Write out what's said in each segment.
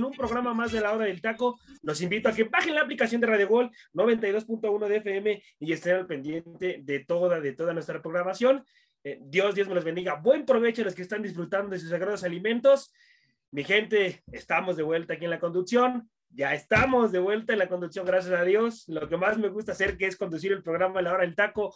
En un programa más de la hora del taco. Los invito a que bajen la aplicación de Radio Gol 92.1 de FM y estén al pendiente de toda, de toda nuestra programación. Eh, Dios, Dios me los bendiga. Buen provecho a los que están disfrutando de sus sagrados alimentos. Mi gente, estamos de vuelta aquí en la conducción. Ya estamos de vuelta en la conducción, gracias a Dios. Lo que más me gusta hacer que es conducir el programa la hora del taco.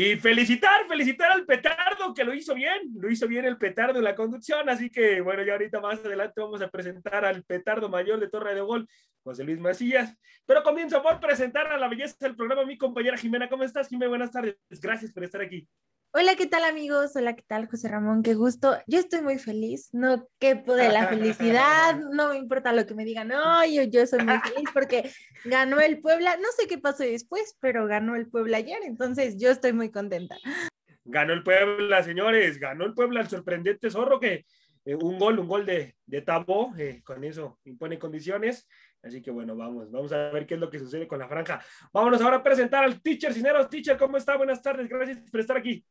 Y felicitar, felicitar al petardo que lo hizo bien, lo hizo bien el petardo en la conducción, así que bueno, ya ahorita más adelante vamos a presentar al petardo mayor de Torre de Gol, José Luis Macías, pero comienzo por presentar a la belleza del programa mi compañera Jimena, ¿cómo estás Jimena? Buenas tardes, gracias por estar aquí. Hola, ¿qué tal amigos? Hola, ¿qué tal José Ramón? Qué gusto. Yo estoy muy feliz, no quepo de la felicidad, no me importa lo que me digan, no, yo, yo soy muy feliz porque ganó el Puebla, no sé qué pasó después, pero ganó el Puebla ayer, entonces yo estoy muy contenta. Ganó el Puebla, señores, ganó el Puebla, el sorprendente zorro que eh, un gol, un gol de, de Tabó, eh, con eso impone condiciones. Así que bueno, vamos, vamos a ver qué es lo que sucede con la franja. Vámonos ahora a presentar al teacher Cineros. Teacher, ¿cómo está? Buenas tardes, gracias por estar aquí.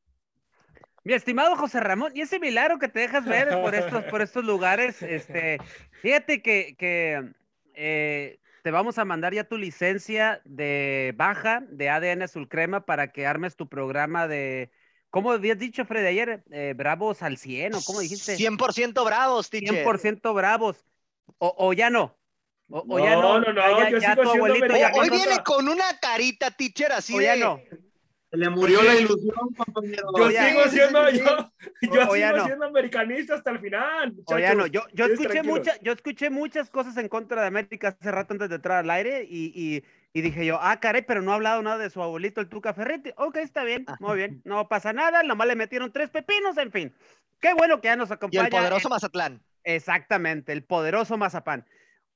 Mi estimado José Ramón, y ese milagro que te dejas ver por estos, por estos lugares, este, fíjate que, que eh, te vamos a mandar ya tu licencia de baja de ADN Azul Crema para que armes tu programa de, ¿cómo habías dicho, Freddy, ayer? Eh, bravos al 100, ¿o cómo dijiste? 100% bravos, teacher. 100% bravos. O, o ya no. O, o ya No, no. no, no, ya, yo ya sigo tu siendo abuelito Hoy, ya viene con una carita, teacher, así o de... ya no. Le murió la ilusión, compañero. Yo ya. sigo siendo, yo, yo O- sigo no. siendo americanista hasta el final. O ya no, yo, yo escuché mucha, yo escuché muchas cosas en contra de América hace rato antes de entrar al aire y, y, y dije yo, ah, caray, pero no ha hablado nada de su abuelito, el Tuca Ferretti. Ok, está bien, muy bien, no pasa nada, nomás le metieron tres pepinos, en fin. Qué bueno que ya nos Y acompaña. el poderoso en- Mazatlán. Exactamente, el poderoso Mazapán.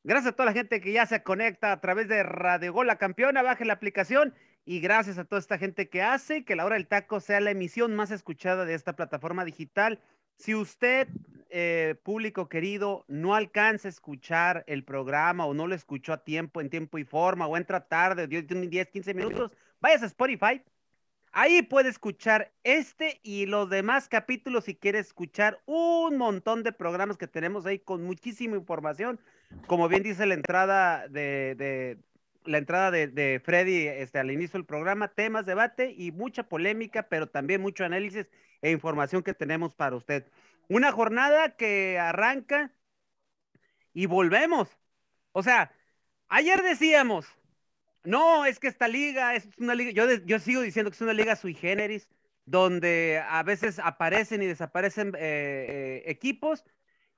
Gracias a toda la gente que ya se conecta a través de Radio Gol La Campeona, baje la aplicación y gracias a toda esta gente que hace que la hora del taco sea la emisión más escuchada de esta plataforma digital. Si usted, eh, público querido, no alcanza a escuchar el programa o no lo escuchó a tiempo, en tiempo y forma, o entra tarde, 10, 10, 15 minutos, vayas a Spotify. Ahí puede escuchar este y los demás capítulos si quiere escuchar un montón de programas que tenemos ahí con muchísima información. Como bien dice la entrada de- la entrada de, Freddy este, al inicio del programa, temas, debate y mucha polémica, pero también mucho análisis e información que tenemos para usted. Una jornada que arranca y volvemos. O sea, ayer decíamos, no, es que esta liga es una liga, yo, yo sigo diciendo que es una liga sui generis, donde a veces aparecen y desaparecen eh, eh, equipos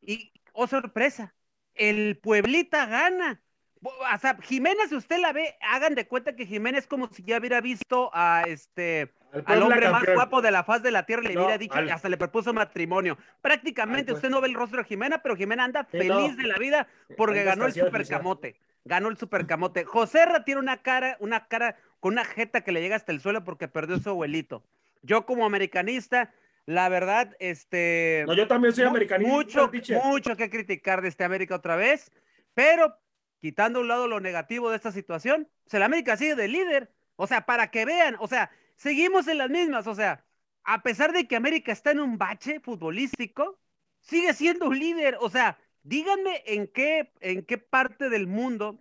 y, oh sorpresa, el Pueblita gana. O sea, Jiménez, si usted la ve, hagan de cuenta que Jiménez es como si ya hubiera visto a este Al hombre más guapo de la faz de la tierra, le No, hubiera dicho al- hasta le propuso matrimonio. Prácticamente Al- usted no ve el rostro de Jimena, pero Jimena anda Sí, feliz no. de la vida porque ganó el supercamote. Ganó el supercamote. José Ra tiene una cara, una cara con una jeta que le llega hasta el suelo porque perdió a su abuelito. Yo como americanista, la verdad, este No, yo también soy americanista. mucho, mucho que criticar de este América otra vez, pero quitando a un lado lo negativo de esta situación, pues el América sigue de líder. O sea, para que vean, o sea, seguimos en las mismas, o sea, a pesar de que América está en un bache futbolístico, sigue siendo un líder. O sea, díganme en qué, en qué parte del mundo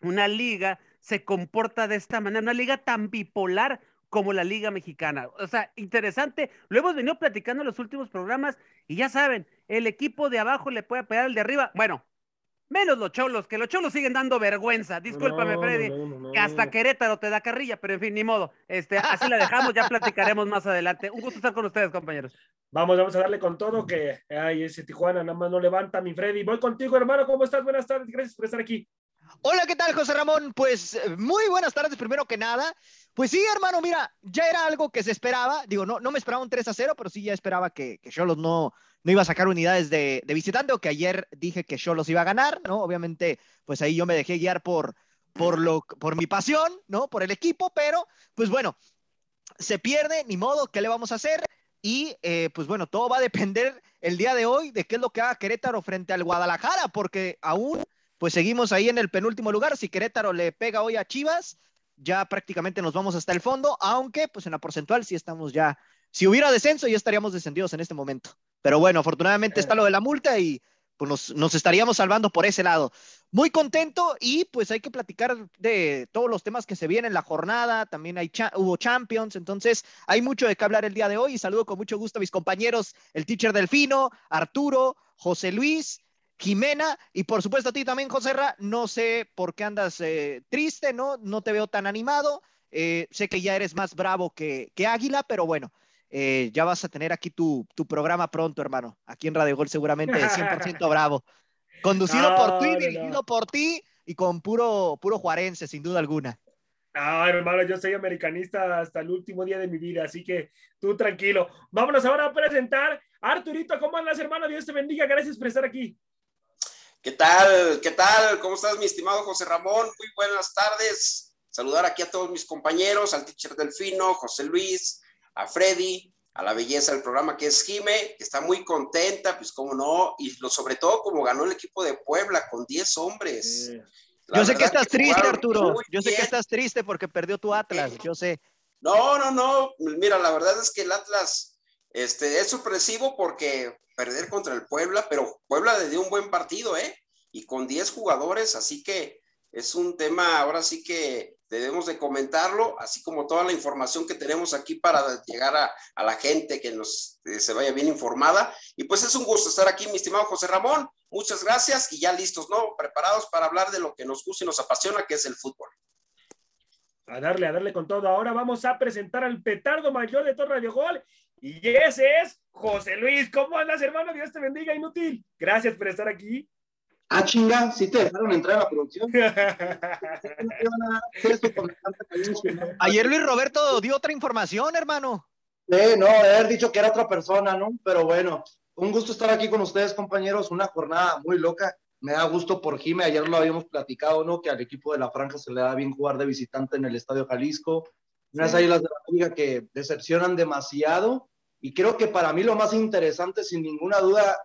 una liga se comporta de esta manera, una liga tan bipolar como la Liga Mexicana. O sea, interesante. Lo hemos venido platicando en los últimos programas y ya saben, el equipo de abajo le puede pegar al de arriba. Bueno, menos los cholos, que los cholos siguen dando vergüenza. Discúlpame, No, Freddy, no, no, no, que hasta. Querétaro te da carrilla, pero en fin, ni modo. Este, así la dejamos, ya platicaremos más adelante. Un gusto estar con ustedes, compañeros. Vamos, vamos a darle con todo que ay, ese Tijuana nada más no levanta, mi Freddy. Voy contigo, hermano. ¿Cómo estás? Buenas tardes. Gracias por estar aquí. Hola, ¿qué tal, José Ramón? Pues eh, muy buenas tardes, primero que nada. Pues sí, hermano, mira, ya era algo que se esperaba. Digo, no, no me esperaba un 3 a 0, pero sí ya esperaba que, que Cholos no, no iba a sacar unidades de, de visitante, o que ayer dije que Cholos iba a ganar, ¿no? Obviamente, pues ahí yo me dejé guiar por, por, lo, por mi pasión, ¿no? Por el equipo, pero pues bueno, se pierde, ni modo, ¿qué le vamos a hacer? Y eh, pues bueno, todo va a depender el día de hoy de qué es lo que haga Querétaro frente al Guadalajara, porque aún pues seguimos ahí en el penúltimo lugar. Si Querétaro le pega hoy a Chivas, ya prácticamente nos vamos hasta el fondo, aunque pues en la porcentual sí estamos ya, si hubiera descenso ya estaríamos descendidos en este momento. Pero bueno, afortunadamente está lo de la multa y pues nos, nos estaríamos salvando por ese lado. Muy contento y pues hay que platicar de todos los temas que se vienen en la jornada, también hay cha- hubo Champions, entonces hay mucho de qué hablar el día de hoy saludo con mucho gusto a mis compañeros, el teacher Delfino, Arturo, José Luis, Jimena y por supuesto a ti también, José Ra. No sé por qué andas eh, triste, ¿no? No te veo tan animado. Eh, sé que ya eres más bravo que, que Águila, pero bueno, eh, ya vas a tener aquí tu, tu programa pronto, hermano. Aquí en Radio Gol seguramente de 100% bravo. Conducido por ti, No, no, dirigido no. por ti y con puro, puro juarense, sin duda alguna. Ah, hermano, yo soy americanista hasta el último día de mi vida, así que tú tranquilo. Vámonos ahora a presentar Arturito. ¿Cómo andas, hermano? Dios te bendiga. Gracias por estar aquí. ¿Qué tal? ¿Qué tal? ¿Cómo estás, mi estimado José Ramón? Muy buenas tardes. Saludar aquí a todos mis compañeros, al teacher Delfino, José Luis, a Freddy, a la belleza del programa que es Jime, que está muy contenta, pues cómo no, y lo, sobre todo como ganó el equipo de Puebla con 10 hombres. Yo sé que estás triste, Arturo. Yo sé que estás triste porque perdió tu Atlas. Yo sé. No, no, no. Mira, la verdad es que el Atlas este, es sorpresivo porque perder contra el Puebla, pero Puebla le dio un buen partido, ¿eh? Y con 10 jugadores, así que es un tema, ahora sí que debemos de comentarlo, así como toda la información que tenemos aquí para llegar a, a la gente que nos eh, se vaya bien informada. Y pues es un gusto estar aquí, mi estimado José Ramón. Muchas gracias y ya listos, ¿no? Preparados para hablar de lo que nos gusta y nos apasiona, que es el fútbol. A darle, a darle con todo. Ahora vamos a presentar al petardo mayor de todo Radio Gol. Y ese es José Luis. ¿Cómo andas, hermano? Dios te bendiga, inútil. Gracias por estar aquí. Ah, chinga, sí te dejaron entrar a la producción. Ayer Luis Roberto dio otra información, hermano. Eh, no, haber dicho que era otra persona, ¿no? Pero bueno, un gusto estar aquí con ustedes, compañeros. Una jornada muy loca. Me da gusto por Jime. Ayer lo habíamos platicado, ¿no? Que al equipo de la Franja se le da bien jugar de visitante en el Estadio Jalisco. Unas águilas de la liga que decepcionan demasiado. Y creo que para mí lo más interesante, sin ninguna duda,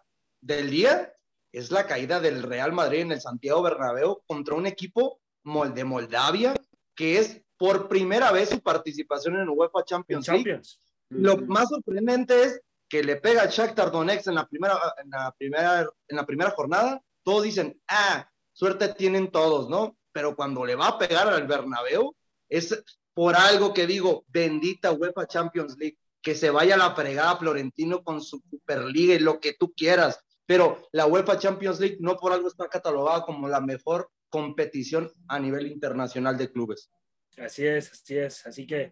del día es la caída del Real Madrid en el Santiago Bernabéu contra un equipo de Moldavia que es por primera vez su participación en UEFA Champions League. Champions. Lo más sorprendente es que le pega al Shakhtar Donetsk en la primera, en la primera, en la primera jornada. Todos dicen, ah, suerte tienen todos, ¿no? Pero cuando le va a pegar al Bernabéu, es por algo que digo, bendita UEFA Champions League, que se vaya a la fregada Florentino con su Superliga y lo que tú quieras. Pero la UEFA Champions League no por algo está catalogada como la mejor competición a nivel internacional de clubes. Así es, así es. Así que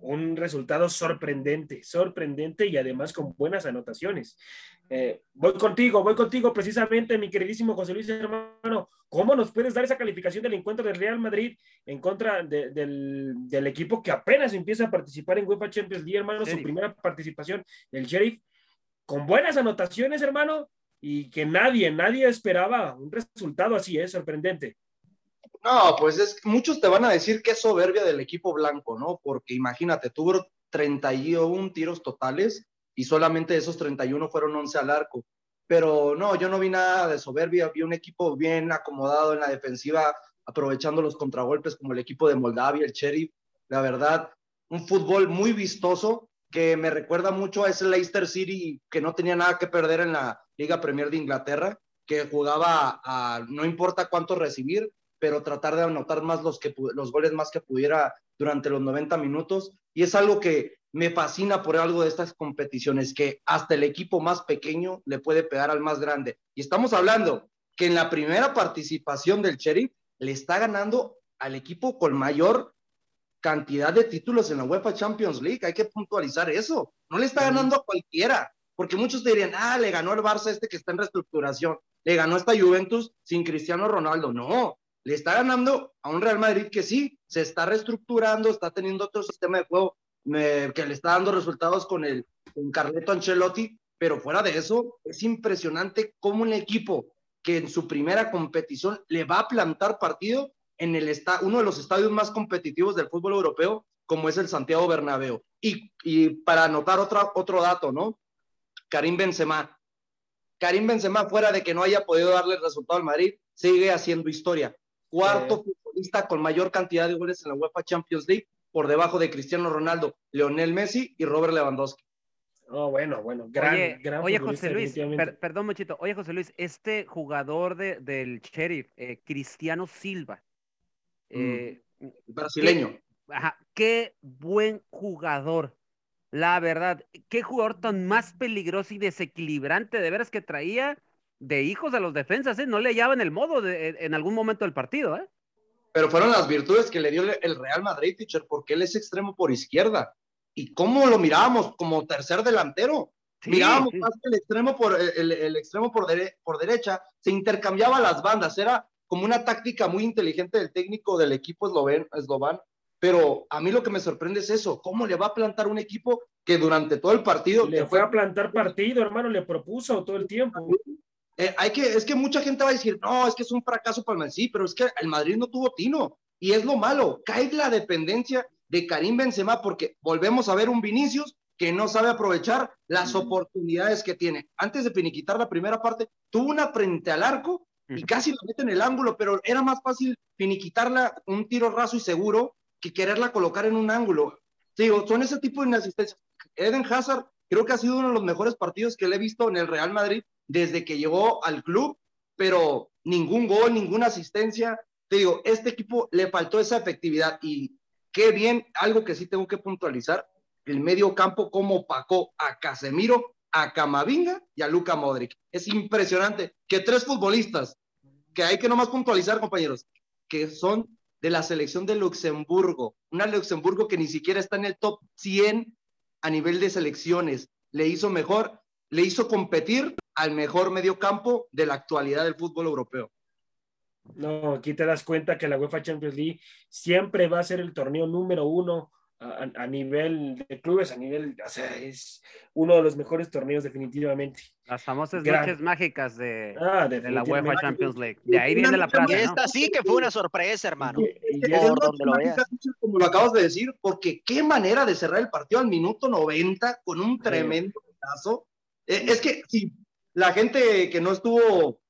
un resultado sorprendente, sorprendente y además con buenas anotaciones. Eh, voy contigo, voy contigo precisamente, mi queridísimo José Luis hermano. ¿Cómo nos puedes dar esa calificación del encuentro del Real Madrid en contra de- del, del equipo que apenas empieza a participar en UEFA Champions League, hermano? Su primera participación, el Sheriff, con buenas anotaciones, hermano, y que nadie, nadie esperaba un resultado así, es sorprendente. No, pues es muchos te van a decir que es soberbia del equipo blanco, ¿no? Porque imagínate, tuvo 31 tiros totales y solamente esos 31 fueron 11 al arco. Pero no, yo no vi nada de soberbia, vi un equipo bien acomodado en la defensiva, aprovechando los contragolpes como el equipo de Moldavia, el Sheriff. La verdad, un fútbol muy vistoso que me recuerda mucho a ese Leicester City que no tenía nada que perder en la Liga Premier de Inglaterra, que jugaba a no importa cuánto recibir, pero tratar de anotar más los, que, los goles más que pudiera durante los 90 minutos y es algo que me fascina por algo de estas competiciones, que hasta el equipo más pequeño le puede pegar al más grande. Y estamos hablando que en la primera participación del Sheriff le está ganando al equipo con mayor cantidad de títulos en la UEFA Champions League. Hay que puntualizar eso. No le está ganando a cualquiera, porque muchos dirían, ah, le ganó el Barça este que está en reestructuración, le ganó esta Juventus sin Cristiano Ronaldo. No, le está ganando a un Real Madrid que sí, se está reestructurando, está teniendo otro sistema de juego que le está dando resultados con el con Carleto Ancelotti, pero fuera de eso, es impresionante cómo un equipo que en su primera competición le va a plantar partido en el uno de los estadios más competitivos del fútbol europeo, como es el Santiago Bernabéu. Y, y para anotar otro, otro dato, ¿no? Karim Benzema. Karim Benzema, fuera de que no haya podido darle el resultado al Madrid, sigue haciendo historia. Cuarto futbolista con mayor cantidad de goles en la UEFA Champions League, por debajo de Cristiano Ronaldo, Leonel Messi y Robert Lewandowski. Oh, bueno, bueno, gran, oye, gran oye José Luis, perdón, Mochito. Oye, José Luis, este jugador de, del Sheriff, eh, Cristiano Silva, eh, mm, brasileño. Qué, ajá, qué buen jugador. La verdad, qué jugador tan más peligroso y desequilibrante de veras que traía de hijos a los defensas, ¿eh? No le hallaban el modo de, en algún momento del partido, ¿eh? Pero fueron las virtudes que le dio el Real Madrid, teacher, porque él es extremo por izquierda. ¿Y cómo lo mirábamos? Como tercer delantero. mirábamos más que el extremo por, el, extremo por, por derecha, se intercambiaba las bandas. Era como una táctica muy inteligente del técnico del equipo esloven, eslovan. Pero a mí lo que me sorprende es eso, cómo le va a plantar un equipo que durante todo el partido... Le fue a plantar partido, hermano, le propuso todo el tiempo. Eh, hay que, es que mucha gente va a decir, no, es que es un fracaso para el Madrid, sí, pero es que el Madrid no tuvo tino. Y es lo malo, cae la dependencia de Karim Benzema porque volvemos a ver un Vinicius que no sabe aprovechar las oportunidades que tiene. Antes de finiquitar la primera parte, tuvo una frente al arco y casi lo mete en el ángulo, pero era más fácil finiquitarla un tiro raso y seguro que quererla colocar en un ángulo. Digo, son ese tipo de inasistencias. Eden Hazard creo que ha sido uno de los mejores partidos que le he visto en el Real Madrid desde que llegó al club, pero ningún gol, ninguna asistencia. Te digo, este equipo le faltó esa efectividad y qué bien, algo que sí tengo que puntualizar, el medio campo como opacó a Casemiro, a Camavinga y a Luca Modric. Es impresionante que tres futbolistas, que hay que nomás puntualizar, compañeros, que son de la selección de Luxemburgo, una Luxemburgo que ni siquiera está en el top 100 a nivel de selecciones, le hizo mejor, le hizo competir al mejor mediocampo de la actualidad del fútbol europeo. No, aquí te das cuenta que la UEFA Champions League siempre va a ser el torneo número uno a, nivel de clubes, a nivel, o sea, es uno de los mejores torneos definitivamente. Las famosas noches mágicas de, ah, de, la UEFA Champions League. De ahí viene la frase. Esta sí que fue una sorpresa, hermano. como lo acabas de decir, porque qué manera de cerrar el partido al minuto 90 con un tremendo caso. Eh, es que si la gente que no estuvo,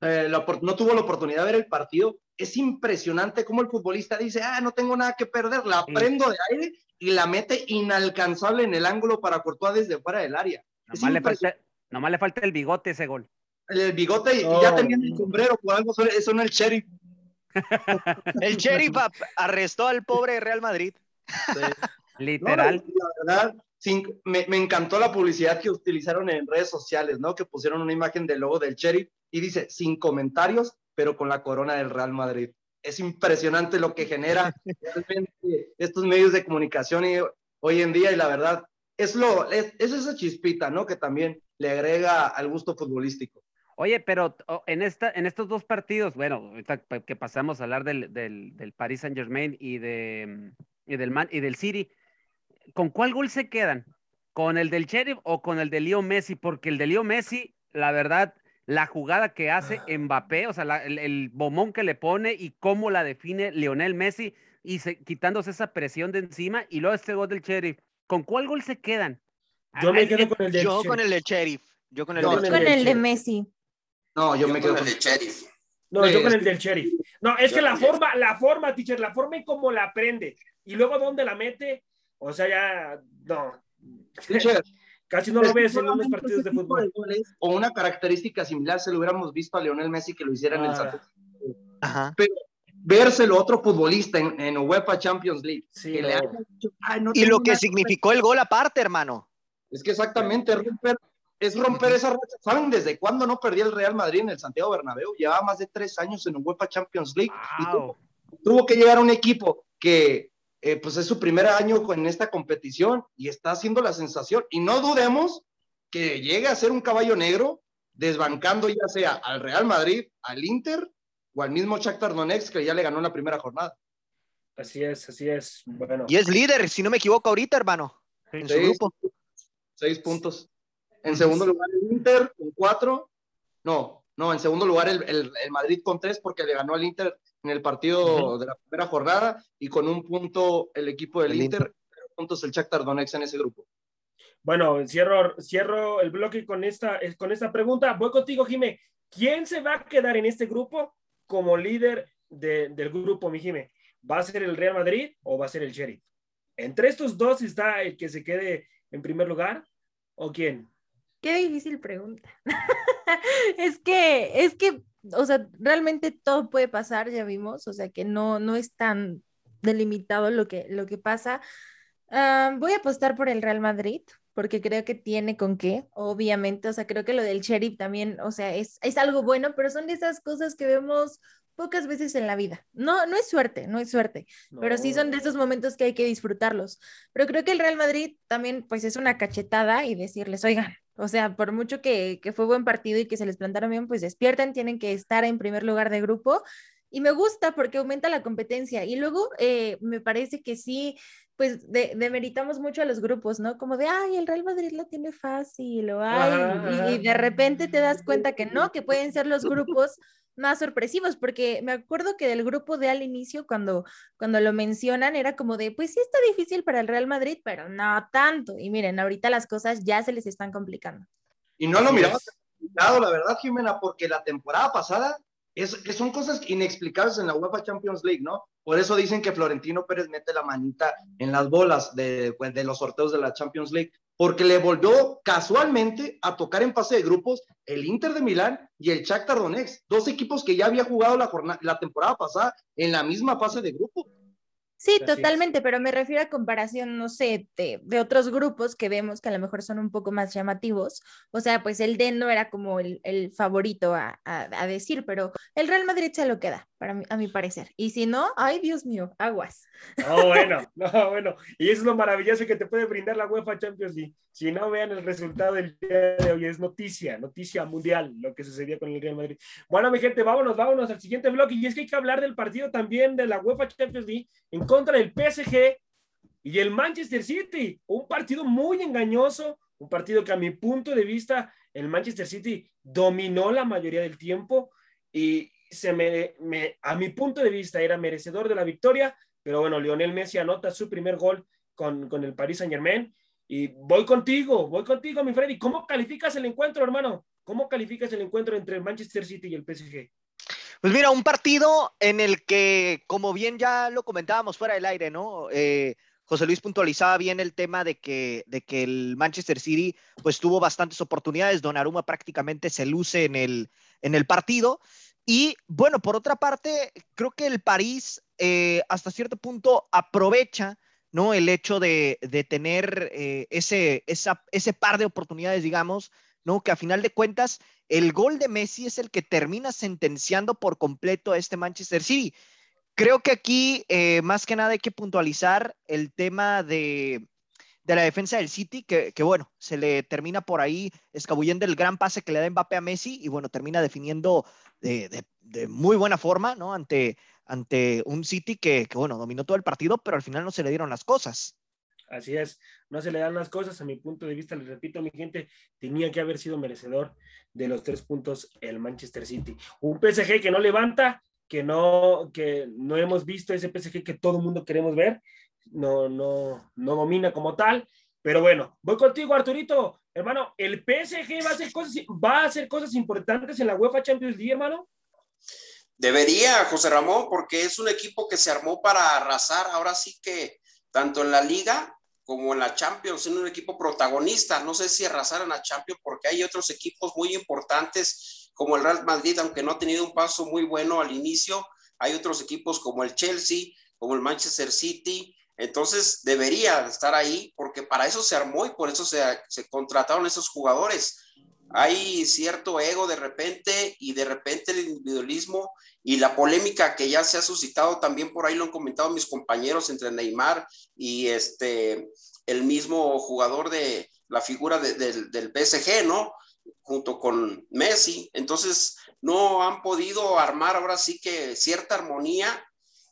eh, no tuvo la oportunidad de ver el partido, es impresionante cómo el futbolista dice, ah, no tengo nada que perder, la prendo de aire y la mete inalcanzable en el ángulo para Courtois desde fuera del área. Nomás le, falta, nomás le falta el bigote ese gol. El, bigote y, ya tenía el sombrero, por algo eso no el sheriff. el sheriff arrestó al pobre Real Madrid. Literal. la verdad, me, encantó la publicidad que utilizaron en redes sociales, ¿no? Que pusieron una imagen del logo del Cherry y dice, sin comentarios, pero con la corona del Real Madrid. Es impresionante lo que genera realmente estos medios de comunicación hoy en día y la verdad, es, lo, es, esa chispita, ¿no? Que también le agrega al gusto futbolístico. Oye, pero en, esta, en estos dos partidos, bueno, que pasamos a hablar del, del, del Paris Saint Germain y, de, y, del Man, y del City, ¿con cuál gol se quedan? ¿Con el del Sheriff o con el de Leo Messi? Porque el de Leo Messi, la verdad, la jugada que hace ah. Mbappé, o sea, el, bomón que le pone y cómo la define Lionel Messi y quitándose esa presión de encima y luego este gol del Sheriff. ¿Con cuál gol se quedan? Yo me quedo con el del Yo con el de Sheriff. Yo con el, de Messi. No, yo, me quedo con el de Sheriff. No, yo con el del Sheriff. No, es que la forma, la forma, teacher, la forma en cómo la aprende y luego dónde la mete, o sea, ya, no. Casi no lo ves en unos partidos de fútbol. o una característica similar se lo hubiéramos visto a Lionel Messi que lo hiciera en el ah. Santos. Pero vérselo otro futbolista en, en UEFA Champions League. Sí, que no. le haya dicho, "Ay, no Y lo que significó el gol aparte, hermano. Es que exactamente, es romper, es romper esa racha. ¿Saben desde cuándo no perdía el Real Madrid en el Santiago Bernabéu? Llevaba más de tres años en UEFA Champions League. Y tuvo que llegar a un equipo que eh, pues es su primer año con esta competición y está haciendo la sensación. Y no dudemos que llegue a ser un caballo negro, desbancando ya sea al Real Madrid, al Inter o al mismo Shakhtar Donetsk que ya le ganó en la primera jornada. Así es, así es. Bueno, Y es líder, si no me equivoco, ahorita, hermano. En su grupo. Seis puntos. En segundo lugar el Inter con cuatro. No, no, en segundo lugar el, el- el Madrid con tres porque le ganó al Inter en el partido de la primera jornada y con un punto el equipo del El Inter, cero puntos el Shakhtar Donetsk en ese grupo. bueno, cierro, cierro el bloque con esta, eh, con esta pregunta. Voy contigo, Jime. ¿Quién se va a quedar en este grupo como líder de- del grupo, mi Jime? ¿Va a ser el Real Madrid o va a ser el Sheriff? ¿Entre estos dos está el que se quede en primer lugar o quién? Qué difícil pregunta. es que, es que, o sea, realmente todo puede pasar, ya vimos, o sea, que no, no es tan delimitado lo que, lo que pasa. Ah, voy a apostar por el Real Madrid, porque creo que tiene con qué, obviamente, o sea, creo que lo del Sheriff también, o sea, es, es algo bueno, pero son de esas cosas que vemos pocas veces en la vida. No, no es suerte, no es suerte, pero sí son de esos momentos que hay que disfrutarlos. Pero creo que el Real Madrid también, pues es una cachetada y decirles, oigan, o sea, por mucho que, que fue buen partido y que se les plantaron bien, pues despierten, tienen que estar en primer lugar de grupo. Y me gusta porque aumenta la competencia. Y luego eh, me parece que sí, pues de, demeritamos mucho a los grupos, ¿no? Como de, ay, el Real Madrid la tiene fácil, o ay, y de repente te das cuenta que no, que pueden ser los grupos más sorpresivos, porque me acuerdo que del grupo de al inicio, cuando, cuando lo mencionan, era como de, pues sí está difícil para el Real Madrid, pero no tanto. Y miren, ahorita las cosas ya se les están complicando. Y no lo miraba es. tan complicado, la verdad, Jimena, porque la temporada pasada es, que son cosas inexplicables en la UEFA Champions League, ¿no? Por eso dicen que Florentino Pérez mete la manita en las bolas de, pues, de los sorteos de la Champions League, porque le volvió casualmente a tocar en fase de grupos el Inter de Milán y el Shakhtar Donetsk, dos equipos que ya había jugado la, jornada, la temporada pasada en la misma fase de grupo. Sí, Así es. totalmente, pero me refiero a comparación, no sé, de, de otros grupos que vemos que a lo mejor son un poco más llamativos. O sea, pues el DEN no era como el, el favorito a, a- a decir, pero el Real Madrid se lo queda, para mí, a mi parecer. Y si no, ay, Dios mío, aguas. No, bueno, no, bueno. Y eso es lo maravilloso que te puede brindar la UEFA Champions League. Si no vean el resultado del día de hoy, es noticia, noticia mundial lo que sucedió con el Real Madrid. Bueno, mi gente, vámonos, vámonos al siguiente bloque. Y es que hay que hablar del partido también de la UEFA Champions League en contra del PSG y el Manchester City. Un partido muy engañoso, un partido que a mi punto de vista el Manchester City dominó la mayoría del tiempo y se me- a mi punto de vista era merecedor de la victoria, pero bueno, Lionel Messi anota su primer gol con, con el Paris Saint Germain y voy contigo, voy contigo, mi Freddy. ¿Cómo calificas el encuentro, hermano? ¿Cómo calificas el encuentro entre el Manchester City y el PSG? Pues mira, un partido en el que, como bien ya lo comentábamos fuera del aire, ¿no? Eh, José Luis puntualizaba bien el tema de que, de que el Manchester City pues tuvo bastantes oportunidades, Donnarumma prácticamente se luce en el, en el partido y bueno, por otra parte, creo que el París eh, hasta cierto punto aprovecha ¿no? el hecho de, de tener eh, ese, esa, ese par de oportunidades, digamos, ¿no? que a final de cuentas el gol de Messi es el que termina sentenciando por completo a este Manchester City. Creo que aquí, eh, más que nada, hay que puntualizar el tema de, de la defensa del City, que, bueno, se le termina por ahí escabullendo el gran pase que le da Mbappé a Messi y bueno, termina definiendo de, de, de muy buena forma, ¿no? Ante, ante un City que, que, bueno, dominó todo el partido, pero al final no se le dieron las cosas. Así es, no se le dan las cosas, a mi punto de vista, les repito, mi gente, tenía que haber sido merecedor de los tres puntos el Manchester City. Un PSG que no levanta, que no, que no hemos visto ese PSG que todo el mundo queremos ver, no, no, no domina como tal, pero bueno, voy contigo, Arturito, hermano, ¿el PSG va a hacer cosas, va a hacer cosas importantes en la UEFA Champions League, hermano? Debería, José Ramón, porque es un equipo que se armó para arrasar, ahora sí que tanto en la liga como en la Champions, en un equipo protagonista. No sé si arrasaran a Champions porque hay otros equipos muy importantes como el Real Madrid, aunque no ha tenido un paso muy bueno al inicio, hay otros equipos como el Chelsea, como el Manchester City, entonces debería estar ahí porque para eso se armó y por eso se, se contrataron esos jugadores. Hay cierto ego de repente y de repente el individualismo y la polémica que ya se ha suscitado también por ahí lo han comentado mis compañeros entre Neymar y este el mismo jugador de la figura del PSG, ¿no? Junto con Messi. Entonces, no han podido armar ahora sí que cierta armonía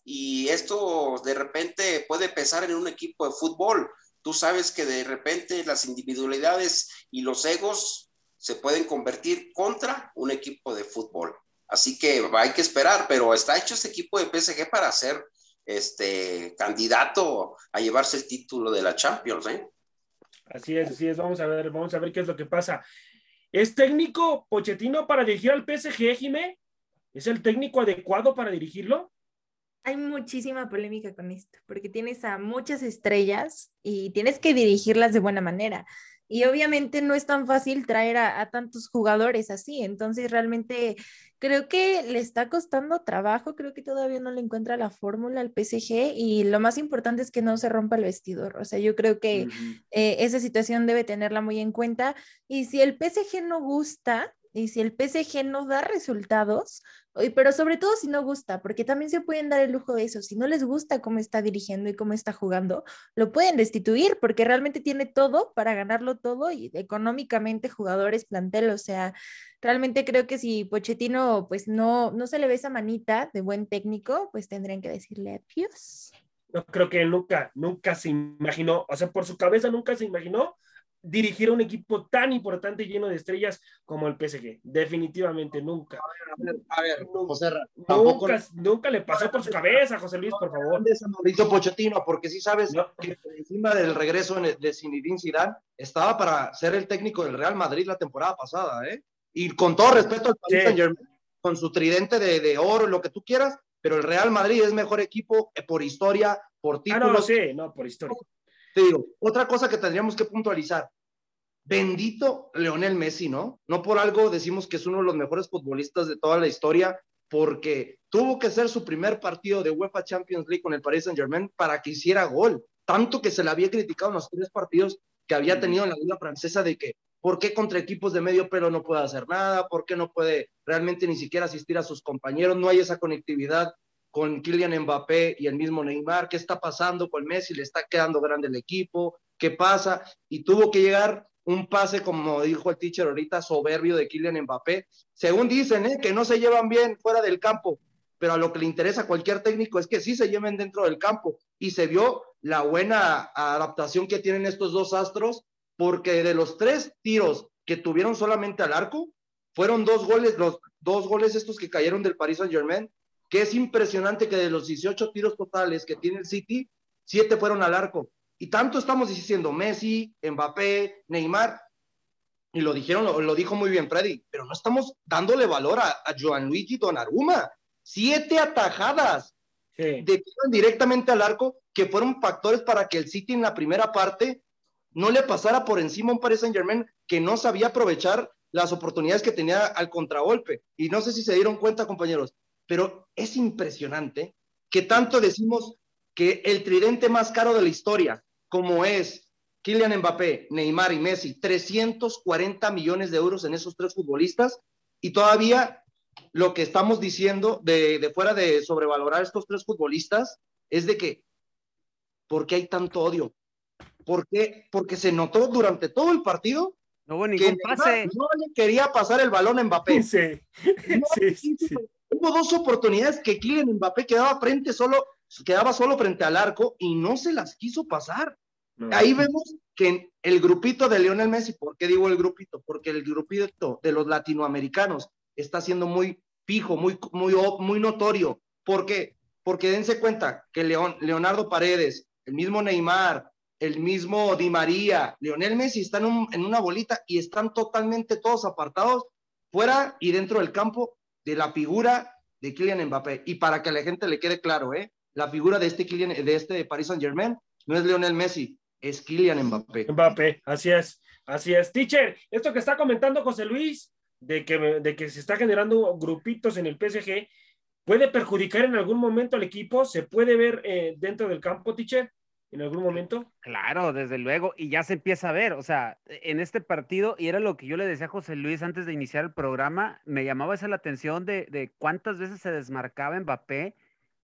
y esto de repente puede pesar en un equipo de fútbol. Tú sabes que de repente las individualidades y los egos se pueden convertir contra un equipo de fútbol. Así que hay que esperar, pero está hecho este equipo de PSG para ser este candidato a llevarse el título de la Champions, ¿eh? Así es, así es. Vamos a ver, vamos a ver qué es lo que pasa. ¿Es técnico Pochettino para dirigir al PSG, Jimé? ¿Es el técnico adecuado para dirigirlo? Hay muchísima polémica con esto, porque tienes a muchas estrellas y tienes que dirigirlas de buena manera. Y obviamente no es tan fácil traer a, tantos jugadores así. Entonces realmente creo que le está costando trabajo. Creo que todavía no le encuentra la fórmula al PSG. Y lo más importante es que no se rompa el vestidor. O sea, yo creo que eh, esa situación debe tenerla muy en cuenta. Y si el PSG no gusta, y si el PSG no da resultados, pero sobre todo si no gusta, porque también se pueden dar el lujo de eso, si no les gusta cómo está dirigiendo y cómo está jugando, lo pueden destituir porque realmente tiene todo para ganarlo todo y económicamente jugadores, plantel, o sea, realmente creo que si Pochettino pues no, no se le ve esa manita de buen técnico, pues tendrían que decirle adiós. No creo que nunca, nunca se imaginó, o sea, por su cabeza nunca se imaginó dirigir a un equipo tan importante y lleno de estrellas como el PSG. Definitivamente, nunca. A ver, a ver, José nunca, nunca, le pasó por su cabeza, José Luis, por favor. De Mauricio Pochettino, porque sí sabes que encima del regreso de Zinedine Zidane estaba para ser el técnico del Real Madrid la temporada pasada, ¿eh? Y con todo respeto al Paris Saint Germain, con su tridente de, de, oro, lo que tú quieras, pero el Real Madrid es mejor equipo por historia, por títulos. Ah, no, sí, no, por historia. Te digo, otra cosa que tendríamos que puntualizar, bendito Leonel Messi, ¿no? No por algo decimos que es uno de los mejores futbolistas de toda la historia, porque tuvo que ser su primer partido de UEFA Champions League con el Paris Saint Germain para que hiciera gol. Tanto que se le había criticado en los tres partidos que había tenido en la Liga Francesa de que, ¿por qué contra equipos de medio pelo no puede hacer nada? ¿Por qué no puede realmente ni siquiera asistir a sus compañeros? No hay esa conectividad con Kylian Mbappé y el mismo Neymar. ¿Qué está pasando con Messi? ¿Le está quedando grande el equipo? ¿Qué pasa? Y tuvo que llegar un pase, como dijo el teacher ahorita, soberbio de Kylian Mbappé. Según dicen, ¿eh? que no se llevan bien fuera del campo, pero a lo que le interesa a cualquier técnico es que sí se lleven dentro del campo. Y se vio la buena adaptación que tienen estos dos astros, porque de los tres tiros que tuvieron solamente al arco, fueron dos goles, los dos goles estos que cayeron del Paris Saint Germain, que es impresionante que de los 18 tiros totales que tiene el City, siete fueron al arco. Y tanto estamos diciendo Messi, Mbappé, Neymar, y lo dijeron, lo, dijo muy bien Freddy, pero no estamos dándole valor a, a Luigi Donnarumma. Siete atajadas de directamente al arco que fueron factores para que el City en la primera parte no le pasara por encima un Paris Saint Germain que no sabía aprovechar las oportunidades que tenía al contragolpe. Y no sé si se dieron cuenta, compañeros, pero es impresionante que tanto decimos que el tridente más caro de la historia, como es Kylian Mbappé, Neymar y Messi, 340 millones de euros en esos tres futbolistas y todavía lo que estamos diciendo de, fuera de sobrevalorar estos tres futbolistas es de que, ¿por qué hay tanto odio? ¿Por qué? Porque se notó durante todo el partido no hubo ningún pase. No le quería pasar el balón a Mbappé. Sí. sí, sí, Hubo dos oportunidades que Kylian Mbappé quedaba frente solo quedaba solo frente al arco y no se las quiso pasar. Ahí vemos que el grupito de Lionel Messi, ¿por qué digo el grupito? Porque el grupito de los latinoamericanos está siendo muy fijo, muy, muy, muy notorio. ¿Por qué? Porque dense cuenta que León, Leonardo Paredes, el mismo Neymar, el mismo Di María, Lionel Messi están en, en una bolita y están totalmente todos apartados fuera y dentro del campo de la figura de Kylian Mbappé. Y para que a la gente le quede claro, ¿eh? La figura de este, de este Paris Saint Germain no es Lionel Messi, es Kylian Mbappé. Mbappé, así es, así es. Teacher, esto que está comentando José Luis, de que, de que se está generando grupitos en el PSG, ¿Puede perjudicar en algún momento al equipo? ¿Se puede ver eh, dentro del campo, teacher? en algún momento? Claro, desde luego, y ya se empieza a ver, o sea, en este partido, y era lo que yo le decía a José Luis antes de iniciar el programa, me llamaba esa la atención de, de cuántas veces se desmarcaba Mbappé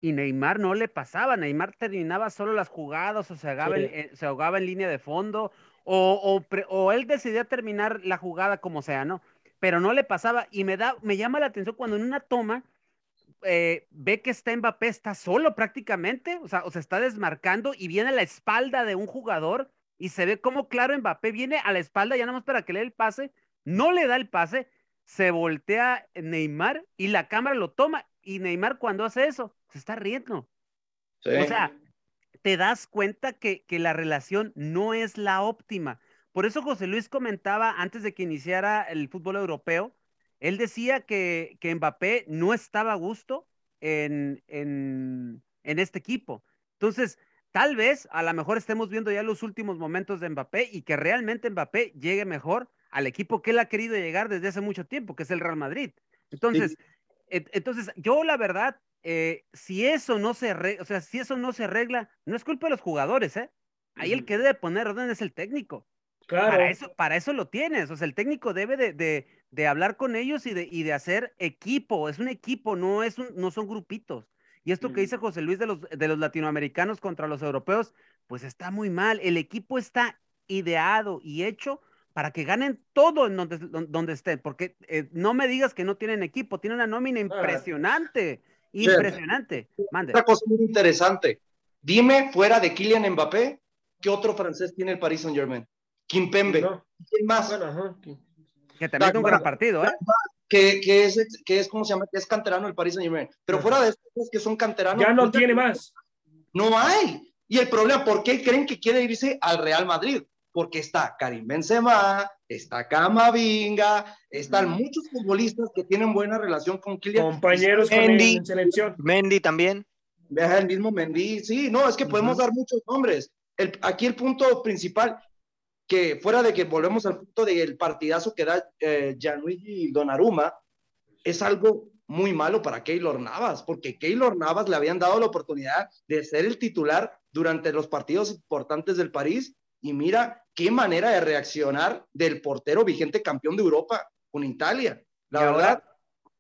y Neymar no le pasaba, Neymar terminaba solo las jugadas o se ahogaba, en, se ahogaba en línea de fondo, o, o, o, él decidía terminar la jugada como sea, ¿no? Pero no le pasaba, y me, da, me llama la atención cuando en una toma eh, ve que está Mbappé, está solo prácticamente, o sea, o se está desmarcando y viene a la espalda de un jugador y se ve como claro Mbappé viene a la espalda ya nada más para que le dé el pase, no le da el pase, se voltea Neymar y la cámara lo toma y Neymar cuando hace eso se está riendo. O sea, te das cuenta que, que la relación no es la óptima. Por eso José Luis comentaba antes de que iniciara el fútbol europeo, él decía que, que Mbappé no estaba a gusto en, en, en, este equipo. Entonces, tal vez a lo mejor estemos viendo ya los últimos momentos de Mbappé y que realmente Mbappé llegue mejor al equipo que él ha querido llegar desde hace mucho tiempo, que es el Real Madrid. Entonces, sí. entonces yo la verdad, eh, si eso no se arregla, o sea, si eso no se arregla, no es culpa de los jugadores, ¿eh? Ahí el que debe poner orden es el técnico. Claro. Para eso, para eso lo tienes. O sea, el técnico debe de, de, de hablar con ellos y de, y de hacer equipo. Es un equipo, no, es un, no son grupitos. Y esto que dice José Luis de los, de los latinoamericanos contra los europeos, pues está muy mal. El equipo está ideado y hecho para que ganen todo en donde, donde estén. Porque eh, no me digas que no tienen equipo, tienen una nómina impresionante. Ah. Impresionante. Mande. Una cosa muy interesante. Dime, fuera de Kylian Mbappé, ¿qué otro francés tiene el Paris Saint Germain? Kimpembe. No. ¿Quién más? Bueno, ajá. Que también es un gran partido, ¿eh? Que, que, es, que es, ¿cómo se llama? Que es canterano el Paris Saint Germain. Pero fuera de estos que son canteranos. Ya no tiene más. No hay. Y el problema, ¿por qué creen que quiere irse al Real Madrid? Porque está Karim Benzema, está Camavinga, están muchos futbolistas que tienen buena relación con Kylian. Compañeros con Mendy, en selección. Mendy también. Deja el mismo Mendy, sí, no, es que podemos uh -huh. dar muchos nombres. El, aquí el punto principal, que fuera de que volvemos al punto del partidazo que da eh, Gianluigi Donnarumma, es algo muy malo para Keylor Navas, porque Keylor Navas le habían dado la oportunidad de ser el titular durante los partidos importantes del París, y mira qué manera de reaccionar del portero vigente campeón de Europa con Italia. La verdad,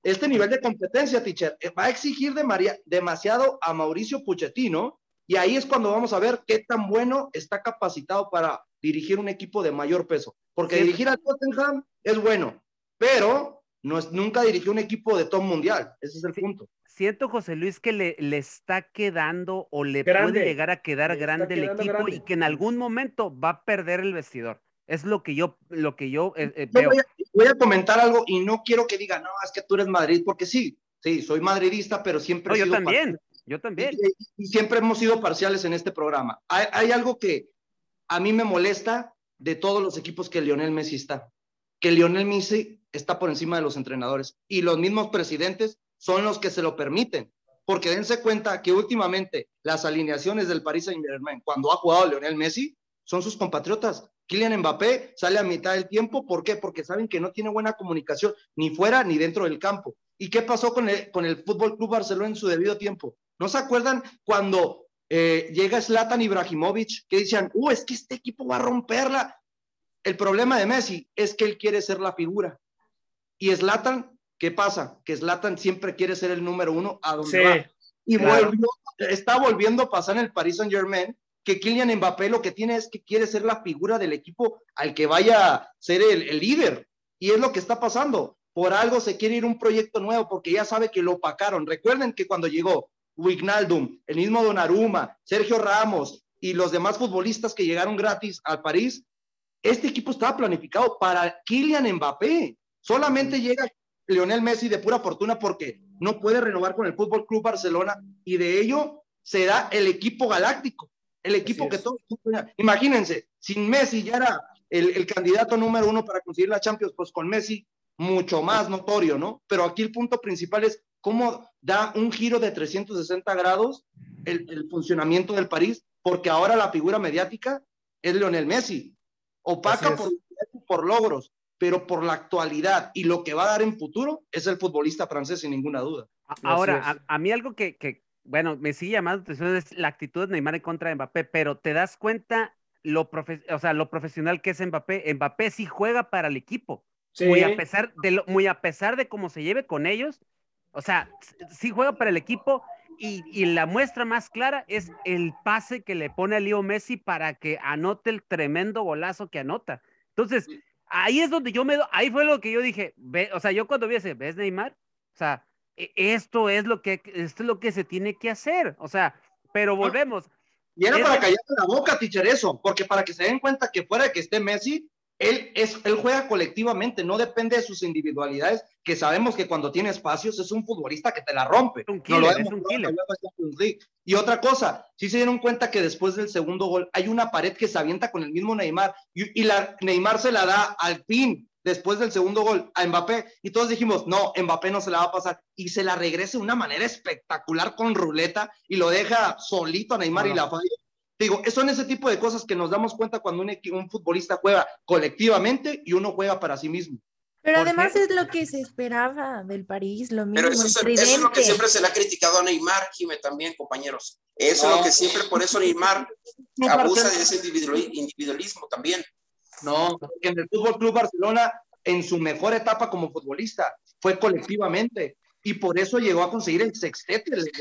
este nivel de competencia, teacher, eh, va a exigir de María, demasiado a Mauricio Pochettino, y ahí es cuando vamos a ver qué tan bueno está capacitado para dirigir un equipo de mayor peso. Porque sí. dirigir al Tottenham es bueno, pero no es, nunca dirigió un equipo de top mundial. Ese es el punto. Siento, José Luis, que le, le, está quedando o le grande. puede llegar a quedar le grande el equipo grande. y que en algún momento va a perder el vestidor. Es lo que yo, lo que yo eh, eh, veo. Voy a, voy a, comentar algo y no quiero que diga, no, es que tú eres Madrid, porque sí, sí, soy madridista, pero siempre. No, yo también, yo también. Y, y, siempre hemos sido parciales en este programa. Hay, hay algo que, a mí me molesta de todos los equipos que Lionel Messi está. Que Lionel Messi está por encima de los entrenadores y los mismos presidentes son los que se lo permiten. Porque dense cuenta que últimamente las alineaciones del Paris Saint-Germain, cuando ha jugado Lionel Messi, son sus compatriotas. Kylian Mbappé sale a mitad del tiempo. ¿Por qué? Porque saben que no tiene buena comunicación ni fuera ni dentro del campo. ¿Y qué pasó con el, con el Fútbol Club Barcelona en su debido tiempo? ¿No se acuerdan cuando eh, llega Zlatan Ibrahimovic, que decían, uh, es que este equipo va a romperla. El problema de Messi es que él quiere ser la figura. Y Zlatan, ¿qué pasa? Que Zlatan siempre quiere ser el número uno a donde sí, va. Y claro. volvió, está volviendo a pasar en el Paris Saint Germain, que Kylian Mbappé lo que tiene es que quiere ser la figura del equipo al que vaya a ser el, el líder. Y es lo que está pasando. Por algo se quiere ir un proyecto nuevo porque ya sabe que lo opacaron. Recuerden que cuando llegó Wignaldum, el mismo Donnarumma, Sergio Ramos y los demás futbolistas que llegaron gratis al París, este equipo estaba planificado para Kylian Mbappé. Solamente llega Lionel Messi de pura fortuna porque no puede renovar con el Fútbol Club Barcelona y de ello se da el equipo galáctico, el equipo Así que todos. Imagínense, sin Messi ya era el, el candidato número uno para conseguir la Champions, pues con Messi mucho más notorio, ¿no? Pero aquí el punto principal es cómo da un giro de 360 grados el, el, funcionamiento del París, porque ahora la figura mediática es Lionel Messi, opaca por, por, logros. Pero por la actualidad y lo que va a dar en futuro es el futbolista francés sin ninguna duda. Ahora, a, mí algo que, que, bueno, me sigue llamando atención es la actitud de Neymar en contra de Mbappé, pero te das cuenta lo, o sea, lo profesional que es Mbappé. Mbappé sí juega para el equipo. Muy, a pesar de lo, muy a pesar de cómo se lleve con ellos, o sea, sí juega para el equipo y, y, la muestra más clara es el pase que le pone a Leo Messi para que anote el tremendo golazo que anota. Entonces, ahí es donde yo me, ahí fue lo que yo dije, ve, o sea, yo cuando vi ese, ¿ves Neymar? O sea, e, esto es lo que, esto es lo que se tiene que hacer, o sea, pero volvemos. Y era para callarse la boca, teacher, eso, porque para que se den cuenta que fuera que esté Messi, él, es, él juega colectivamente, no depende de sus individualidades, que sabemos que cuando tiene espacios es un futbolista que te la rompe. Un killer, es un killer. Y otra cosa, si se dieron cuenta que después del segundo gol hay una pared que se avienta con el mismo Neymar y, y la, Neymar se la da al pin después del segundo gol a Mbappé. Y todos dijimos, no, Mbappé no se la va a pasar. Y se la regresa de una manera espectacular con ruleta y lo deja solito a Neymar y la falla Digo, son ese tipo de cosas que nos damos cuenta cuando un, un futbolista juega colectivamente y uno juega para sí mismo. Pero además es lo que se esperaba del París, lo mismo. Pero eso, es, lo que siempre se le ha criticado a Neymar, Jimé, también, compañeros. Eso es lo que siempre, por eso Neymar abusa de ese individualismo también. No, en el Fútbol Club Barcelona, en su mejor etapa como futbolista, fue colectivamente. Y por eso llegó a conseguir el sextete de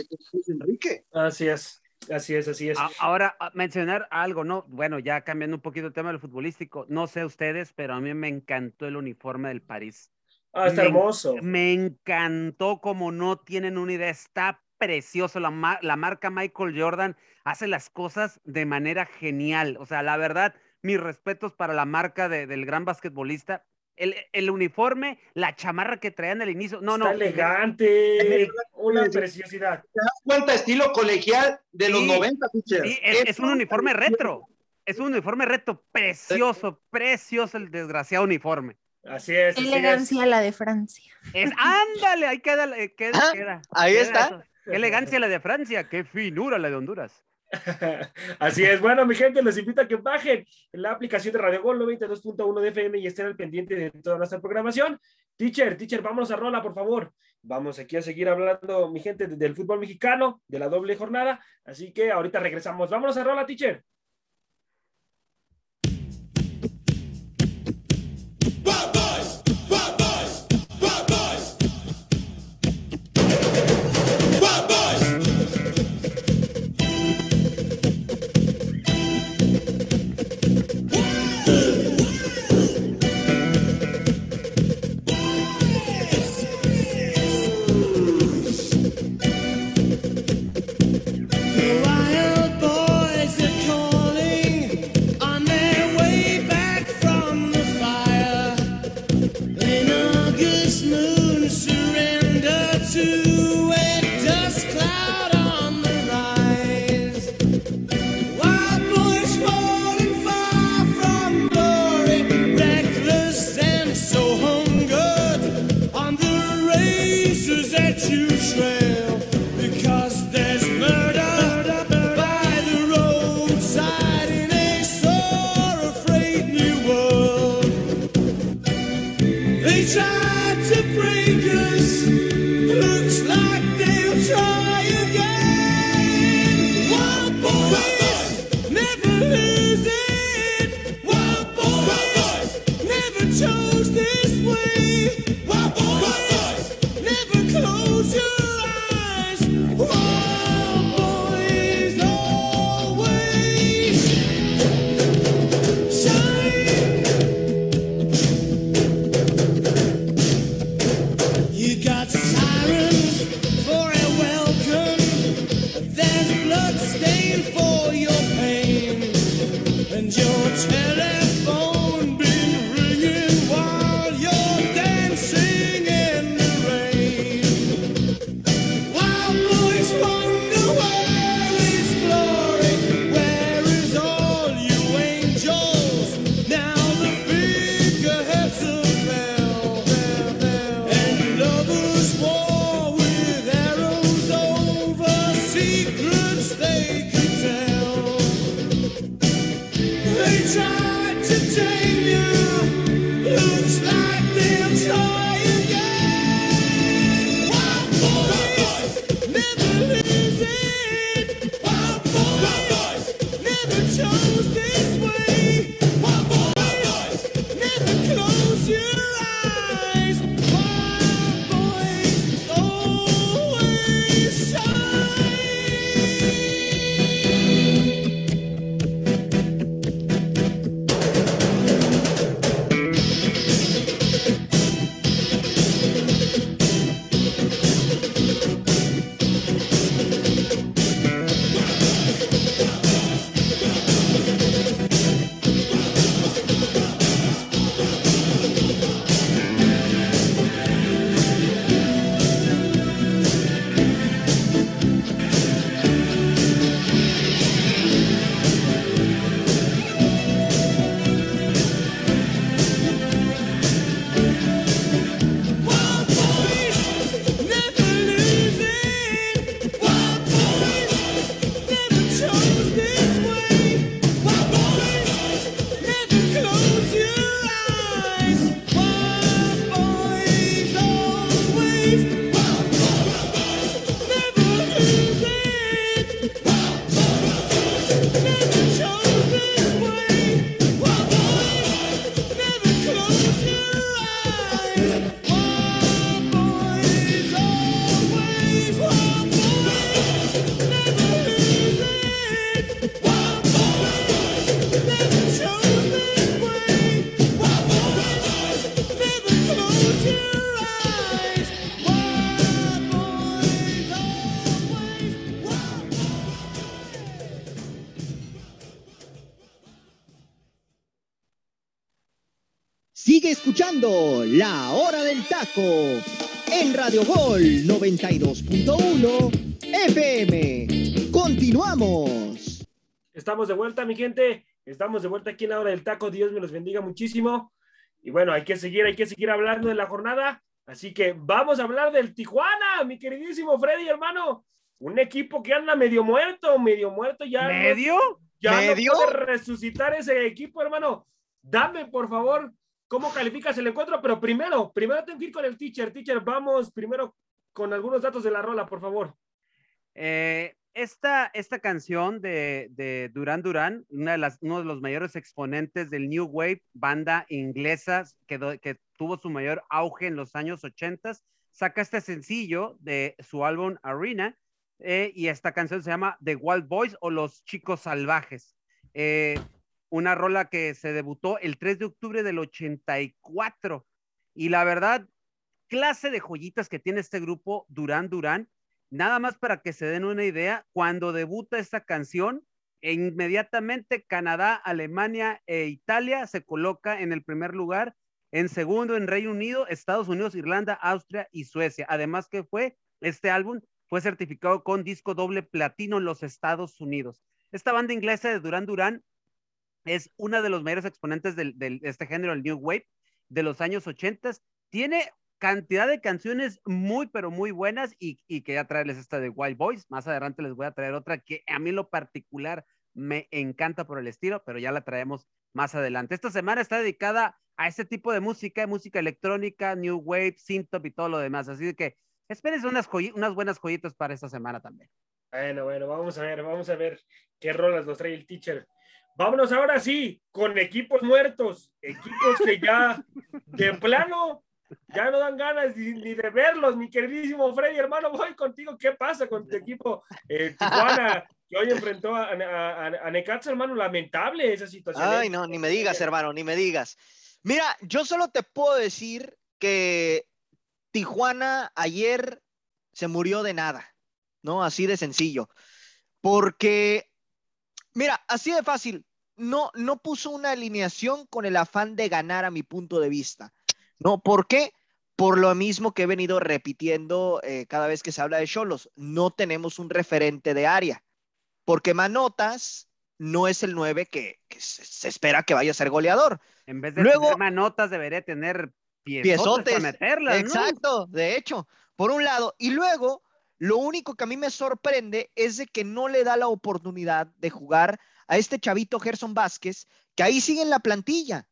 Enrique. Así es. Así es, así es. Ahora, mencionar algo, ¿no? Bueno, ya cambiando un poquito el tema del futbolístico, no sé ustedes, pero a mí me encantó el uniforme del París. Ah, está hermoso. Me encantó como no tienen una idea, está precioso. La, la marca Michael Jordan hace las cosas de manera genial. O sea, la verdad, mis respetos para la marca del gran basquetbolista el, uniforme, la chamarra que traían al inicio. No, no. elegante, una preciosidad. ¿Te das cuenta? Estilo colegial de los 90, Sí, es, un uniforme retro. Es un uniforme retro precioso, precioso el desgraciado uniforme. Así es. elegancia la de Francia. Es, ándale, ahí queda, queda, ah, queda Ahí está. Qué elegancia la de Francia, qué finura la de Honduras. Así es, bueno, mi gente, les invito a que bajen la aplicación de Radio Gol 92.1 de FM y estén al pendiente de toda nuestra programación. Teacher, teacher, vámonos a rola, por favor. Vamos aquí a seguir hablando, mi gente, del fútbol mexicano, de la doble jornada. Así que ahorita regresamos. Vámonos a rola, teacher. En Radio Gol 92.1 FM. Continuamos. Estamos de vuelta, mi gente. Estamos de vuelta aquí en La Hora del Taco. Dios me los bendiga muchísimo. Y bueno, hay que seguir, hay que seguir hablando de la jornada. Así que vamos a hablar del Tijuana, mi queridísimo Freddy, hermano. Un equipo que anda medio muerto, medio muerto ya. ¿Medio? ya ¿Medio? no puede resucitar ese equipo, hermano. Dame, por favor, cómo calificas el encuentro, pero primero, primero tengo que ir con el teacher. Teacher, vamos primero con algunos datos de la rola, por favor. Eh, esta, esta canción de, de Duran Duran, una de las, uno de los mayores exponentes del New Wave, banda inglesa que, do- que tuvo su mayor auge en los años 80, saca este sencillo de su álbum Arena, eh, y esta canción se llama The Wild Boys o Los Chicos Salvajes. Eh, una rola que se debutó el 3 de octubre del 84. Y la verdad, clase de joyitas que tiene este grupo Duran Duran. Nada más para que se den una idea, cuando debuta esta canción, e inmediatamente Canadá, Alemania e Italia se coloca en el primer lugar, en segundo en Reino Unido, Estados Unidos, Irlanda, Austria y Suecia. Además que fue, este álbum fue certificado con disco doble platino en los Estados Unidos. Esta banda inglesa de Duran Duran es una de los mayores exponentes del- de este género, el New Wave, de los años 80. Tiene cantidad de canciones muy, pero muy buenas y, y quería traerles esta de Wild Boys. Más adelante les voy a traer otra que a mí lo particular me encanta por el estilo, pero ya la traemos más adelante. Esta semana está dedicada a este tipo de música, música electrónica, New Wave, synth y todo lo demás. Así que espérense unas, unas buenas joyitas para esta semana también. Bueno, bueno, vamos a ver, vamos a ver qué rolas nos trae el teacher. Vámonos ahora sí, con equipos muertos, equipos que ya de plano ya no dan ganas ni, de verlos, mi queridísimo Freddy, hermano, voy contigo. ¿Qué pasa con tu equipo eh, Tijuana, que hoy enfrentó a, a, a- Necaxa, hermano? Lamentable esa situación. Ay, ¿eh? no, ni me digas, hermano, ni me digas. Mira, yo solo te puedo decir que Tijuana ayer se murió de nada, ¿no? Así de sencillo. Porque, mira, así de fácil, no, no puso una alineación con el afán de ganar a mi punto de vista, ¿no? ¿Por qué? Por lo mismo que he venido repitiendo eh, cada vez que se habla de Cholos, no tenemos un referente de área, porque Manotas no es el 9 que, que se, se espera que vaya a ser goleador. En vez de Luego- tener manotas, debería tener piezotes, para meterlas, ¿no? Exacto, de hecho, por un lado. Y luego, lo único que a mí me sorprende es de que no le da la oportunidad de jugar a este chavito Gerson Vázquez, que ahí sigue en la plantilla.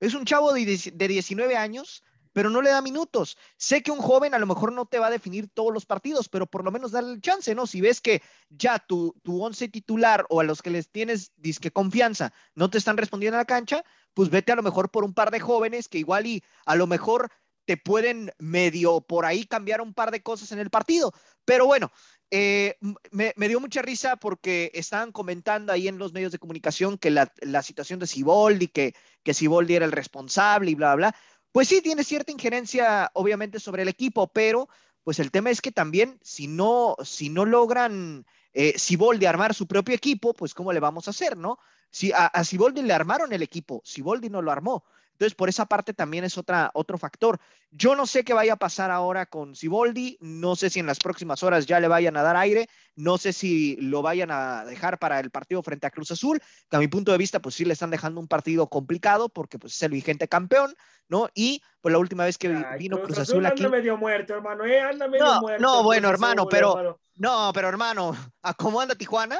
Es un chavo de, de 19 años, pero no le da minutos. Sé que un joven a lo mejor no te va a definir todos los partidos, pero por lo menos darle el chance, ¿no? Si ves que ya tu, tu once titular o a los que les tienes disque confianza no te están respondiendo a la cancha, pues vete a lo mejor por un par de jóvenes que igual y a lo mejor te pueden medio por ahí cambiar un par de cosas en el partido. Pero bueno, eh, me, dio mucha risa porque estaban comentando ahí en los medios de comunicación que la, situación de Siboldi, que, que Siboldi era el responsable y bla, bla, bla. Pues sí, tiene cierta injerencia obviamente sobre el equipo, pero pues el tema es que también si no, si no logran eh, Siboldi armar su propio equipo, pues cómo le vamos a hacer, ¿no? Si a Siboldi le armaron el equipo, Siboldi no lo armó. Entonces, por esa parte también es otra, otro factor. Yo no sé qué vaya a pasar ahora con Siboldi, no sé si en las próximas horas ya le vayan a dar aire, no sé si lo vayan a dejar para el partido frente a Cruz Azul, que a mi punto de vista, pues sí le están dejando un partido complicado porque pues es el vigente campeón, ¿no? Y pues la última vez que Ay, vino Cruz, Azul, anda aquí... medio muerto, hermano, ¿eh? Anda medio No, muerto. no, Cruz bueno, Azul, hermano, pero- hermano. No, pero hermano, ¿a cómo anda Tijuana?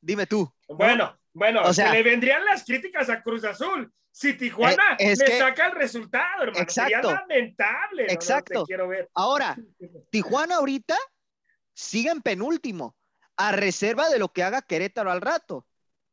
Dime tú. Bueno, bueno, O sea- se le vendrían las críticas a Cruz Azul. Si Tijuana Eh, es le que- saca el resultado, hermano, Exacto. sería lamentable. No, no, Exacto. te quiero ver. Ahora, Tijuana ahorita sigue en penúltimo, a reserva de lo que haga Querétaro al rato.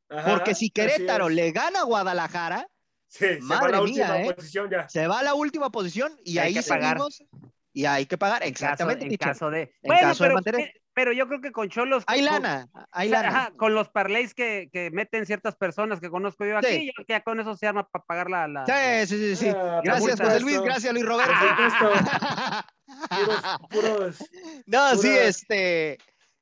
Ajá, Porque si Querétaro le gana a Guadalajara, Sí, se va a Madre la mía, última ¿eh? posición ya. se va a la última posición y Hay ahí seguimos. Y hay que pagar, En caso- exactamente. En caso, de. En Bueno, caso de pero, mantener- eh, pero yo creo que con Cholos. Hay lana, hay o sea, lana. ajá, con los parlays que, que meten ciertas personas que conozco yo aquí, Sí. yo creo que ya con eso se arma para pagar la. la- Sí, sí, sí, sí. Ah, Gracias, José. Luis, gracias, Luis Roberto. supuesto, puros, puros. No, sí, este.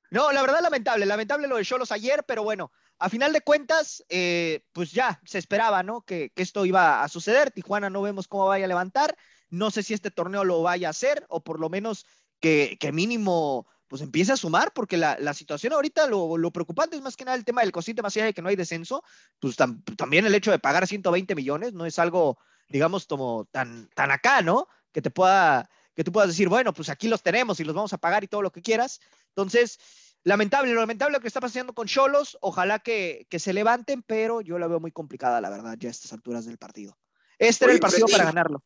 No, la verdad, lamentable, lamentable lo de Cholos ayer, pero bueno, a final de cuentas, eh, pues ya se esperaba, ¿no? Que, que, esto iba a suceder. Tijuana no vemos cómo vaya a levantar. No sé si este torneo lo vaya a hacer o por lo menos que, que mínimo pues empiece a sumar, porque la, la situación ahorita, lo, lo, preocupante es más que nada el tema del cosito, más allá de que no hay descenso, pues tam, también el hecho de pagar 120 millones no es algo, digamos, como tan, tan acá, ¿no? Que te pueda, que tú puedas decir, bueno, pues aquí los tenemos y los vamos a pagar y todo lo que quieras. Entonces, lamentable, lo lamentable lo que está pasando con Cholos, ojalá que, que, se levanten, pero yo la veo muy complicada, la verdad, ya a estas alturas del partido. Este Oye, era el partido Freddy, para ganarlo.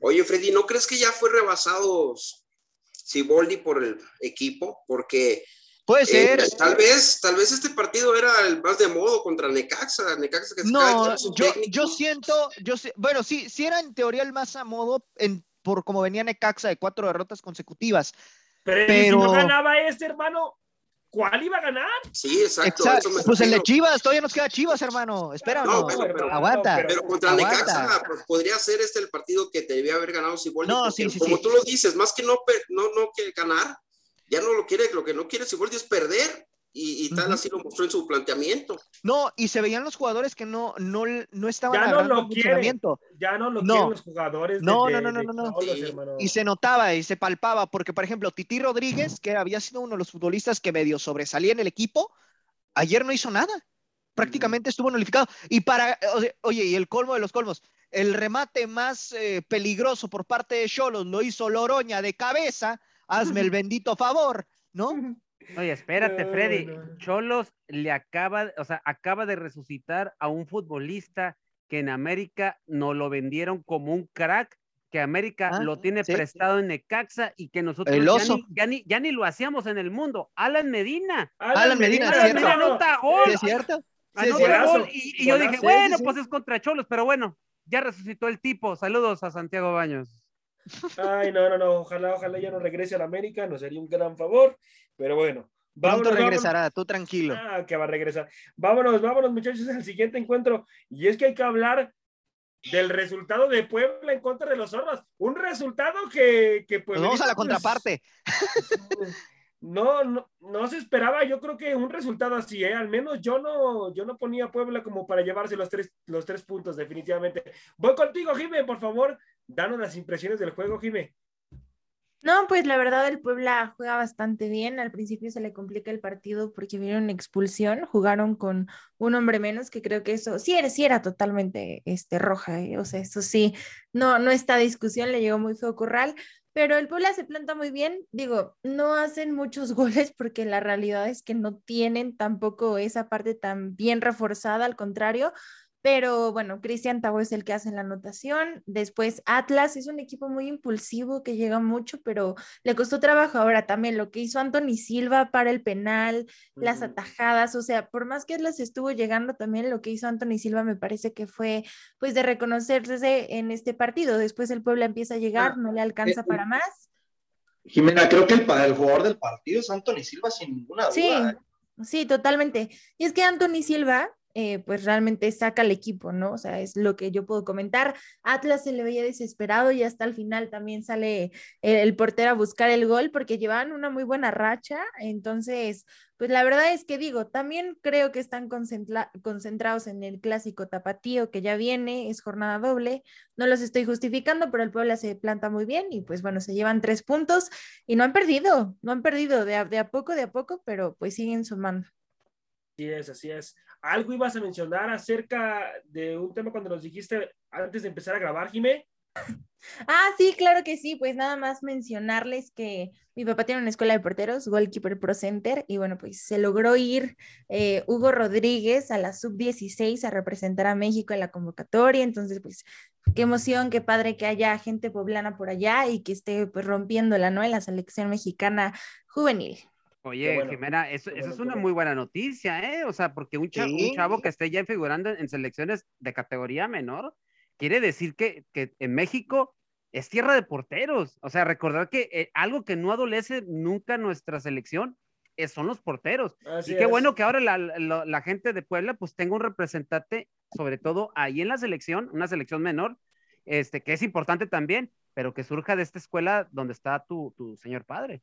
Oye, Freddy, ¿no crees que ya fue rebasado Siboldi por el equipo? Porque Puede ser. Eh, tal vez, tal vez este partido era el más de modo contra Necaxa, Necaxa que no, yo, yo siento, yo sé, bueno, sí, sí era en teoría el más a modo en, por como venía Necaxa de cuatro derrotas consecutivas. Pero, pero... si no ganaba este, hermano, ¿cuál iba a ganar? Sí, exacto. exacto. pues el de Chivas, todavía nos queda Chivas, hermano. Espera, no, pero, pero, aguanta. Pero, pero contra aguanta. Necaxa pues, podría ser este el partido que te debía haber ganado Siboldi. No, sí, sí, como sí. tú lo dices, más que no, no, no que ganar, ya no lo quiere, lo que no quiere Siboldi es perder. Y, y tal uh -huh. así lo mostró en su planteamiento. No, y se veían los jugadores que no, no, no estaban ya no lo quieren, ya no lo no. quieren los jugadores. No, de, no, no, no, no, no. Sí. Y se notaba y se palpaba, porque por ejemplo, Titi Rodríguez, que había sido uno de los futbolistas que medio sobresalía en el equipo, ayer no hizo nada. Prácticamente estuvo nulificado. Y para, oye, y el colmo de los colmos, el remate más eh, peligroso por parte de Cholos lo hizo Loroña de cabeza. Hazme el bendito favor, ¿no? Oye, espérate, Freddy. No. Cholos le acaba, o sea, acaba de resucitar a un futbolista que en América no lo vendieron como un crack, que América ah, lo tiene ¿sí? prestado en Necaxa y que nosotros El oso. Ya, ni, ya, ni, ya, ni, lo hacíamos en el mundo. Alan Medina. Alan, Alan Medina, Alan Medina anota gol. ¿Sí es cierto? Anota gol. Y, y yo dije, bueno, pues es contra Cholos, pero bueno, ya resucitó el tipo. Saludos a Santiago Baños. Ay, no, no, no, ojalá, ojalá ya no regrese a la América, nos sería un gran favor, pero bueno. Vámonos, Pronto regresará, vámonos. tú tranquilo. Ah, que va a regresar. Vámonos, vámonos, muchachos, al siguiente encuentro. Y es que hay que hablar del resultado de Puebla en contra de los zorros. Un resultado que, que pues. Nos vamos a la contraparte. No, no, no se esperaba, yo creo que un resultado así, ¿eh? al menos yo no, yo no ponía a Puebla como para llevarse los tres, los tres puntos, definitivamente. Voy contigo, Jime, por favor, danos las impresiones del juego, Jime. No, pues la verdad el Puebla juega bastante bien. Al principio se le complica el partido porque vieron expulsión, jugaron con un hombre menos, que creo que eso sí era, sí era totalmente este, roja, ¿eh? o sea, eso sí, no, no está discusión, le llegó muy feo Corral, pero el Puebla se planta muy bien. Digo, no hacen muchos goles porque la realidad es que no tienen tampoco esa parte tan bien reforzada, al contrario. Pero bueno, Cristian Tabo es el que hace la anotación. Después Atlas es un equipo muy impulsivo que llega mucho, pero le costó trabajo. Ahora también lo que hizo Anthony Silva para el penal, uh -huh. las atajadas, o sea, por más que Atlas estuvo llegando, también lo que hizo Anthony Silva me parece que fue pues de reconocerse en este partido. Después el Puebla empieza a llegar, no le alcanza para más. Jimena, creo que el, el jugador del partido es Anthony Silva sin ninguna duda. Sí, ¿eh? sí, totalmente. Y es que Anthony Silva eh, pues realmente saca al equipo, ¿no? O sea, es lo que yo puedo comentar. Atlas se le veía desesperado y hasta el final también sale el, portero a buscar el gol porque llevaban una muy buena racha. Entonces, pues la verdad es que digo, también creo que están concentra concentrados en el clásico tapatío que ya viene, es jornada doble. No los estoy justificando, pero el Puebla se planta muy bien y pues bueno, se llevan tres puntos y no han perdido, no han perdido de a, de a poco, de a poco, pero pues siguen sumando. Así es, así es. Algo ibas a mencionar acerca de un tema cuando nos dijiste antes de empezar a grabar, Jimé. Ah, sí, claro que sí, pues nada más mencionarles que mi papá tiene una escuela de porteros, Goalkeeper Pro Center, y bueno, pues se logró ir eh, Hugo Rodríguez a la sub-16 a representar a México en la convocatoria, entonces pues qué emoción, qué padre que haya gente poblana por allá y que esté pues rompiéndola, ¿no? En la selección mexicana juvenil. Oye, bueno, Jimena, eso, bueno, eso, es una muy buena noticia, ¿eh? O sea, porque un chavo, sí. un chavo que esté ya figurando en selecciones de categoría menor, quiere decir que, que en México es tierra de porteros. O sea, recordar que eh, algo que no adolece nunca nuestra selección eh, son los porteros. Así y qué es. bueno que ahora la, la, la, gente de Puebla pues tenga un representante, sobre todo ahí en la selección, una selección menor, este, que es importante también, pero que surja de esta escuela donde está tu, tu señor padre.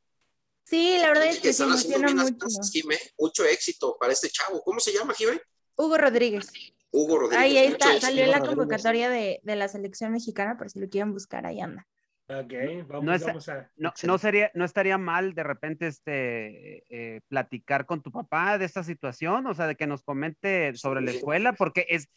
Sí, la verdad es que están haciendo bien mucho. cosas, Jime. Mucho éxito para este chavo. ¿Cómo se llama, Jime? Hugo Rodríguez. Hugo Rodríguez. Ahí, está, éxito. salió la Rodríguez. convocatoria de, de la selección mexicana, por si lo quieren buscar, ahí anda. Ok, vamos, No es- vamos a. No, no sería, no estaría mal de repente este eh, platicar con tu papá de esta situación, o sea, de que nos comente sobre la escuela, porque es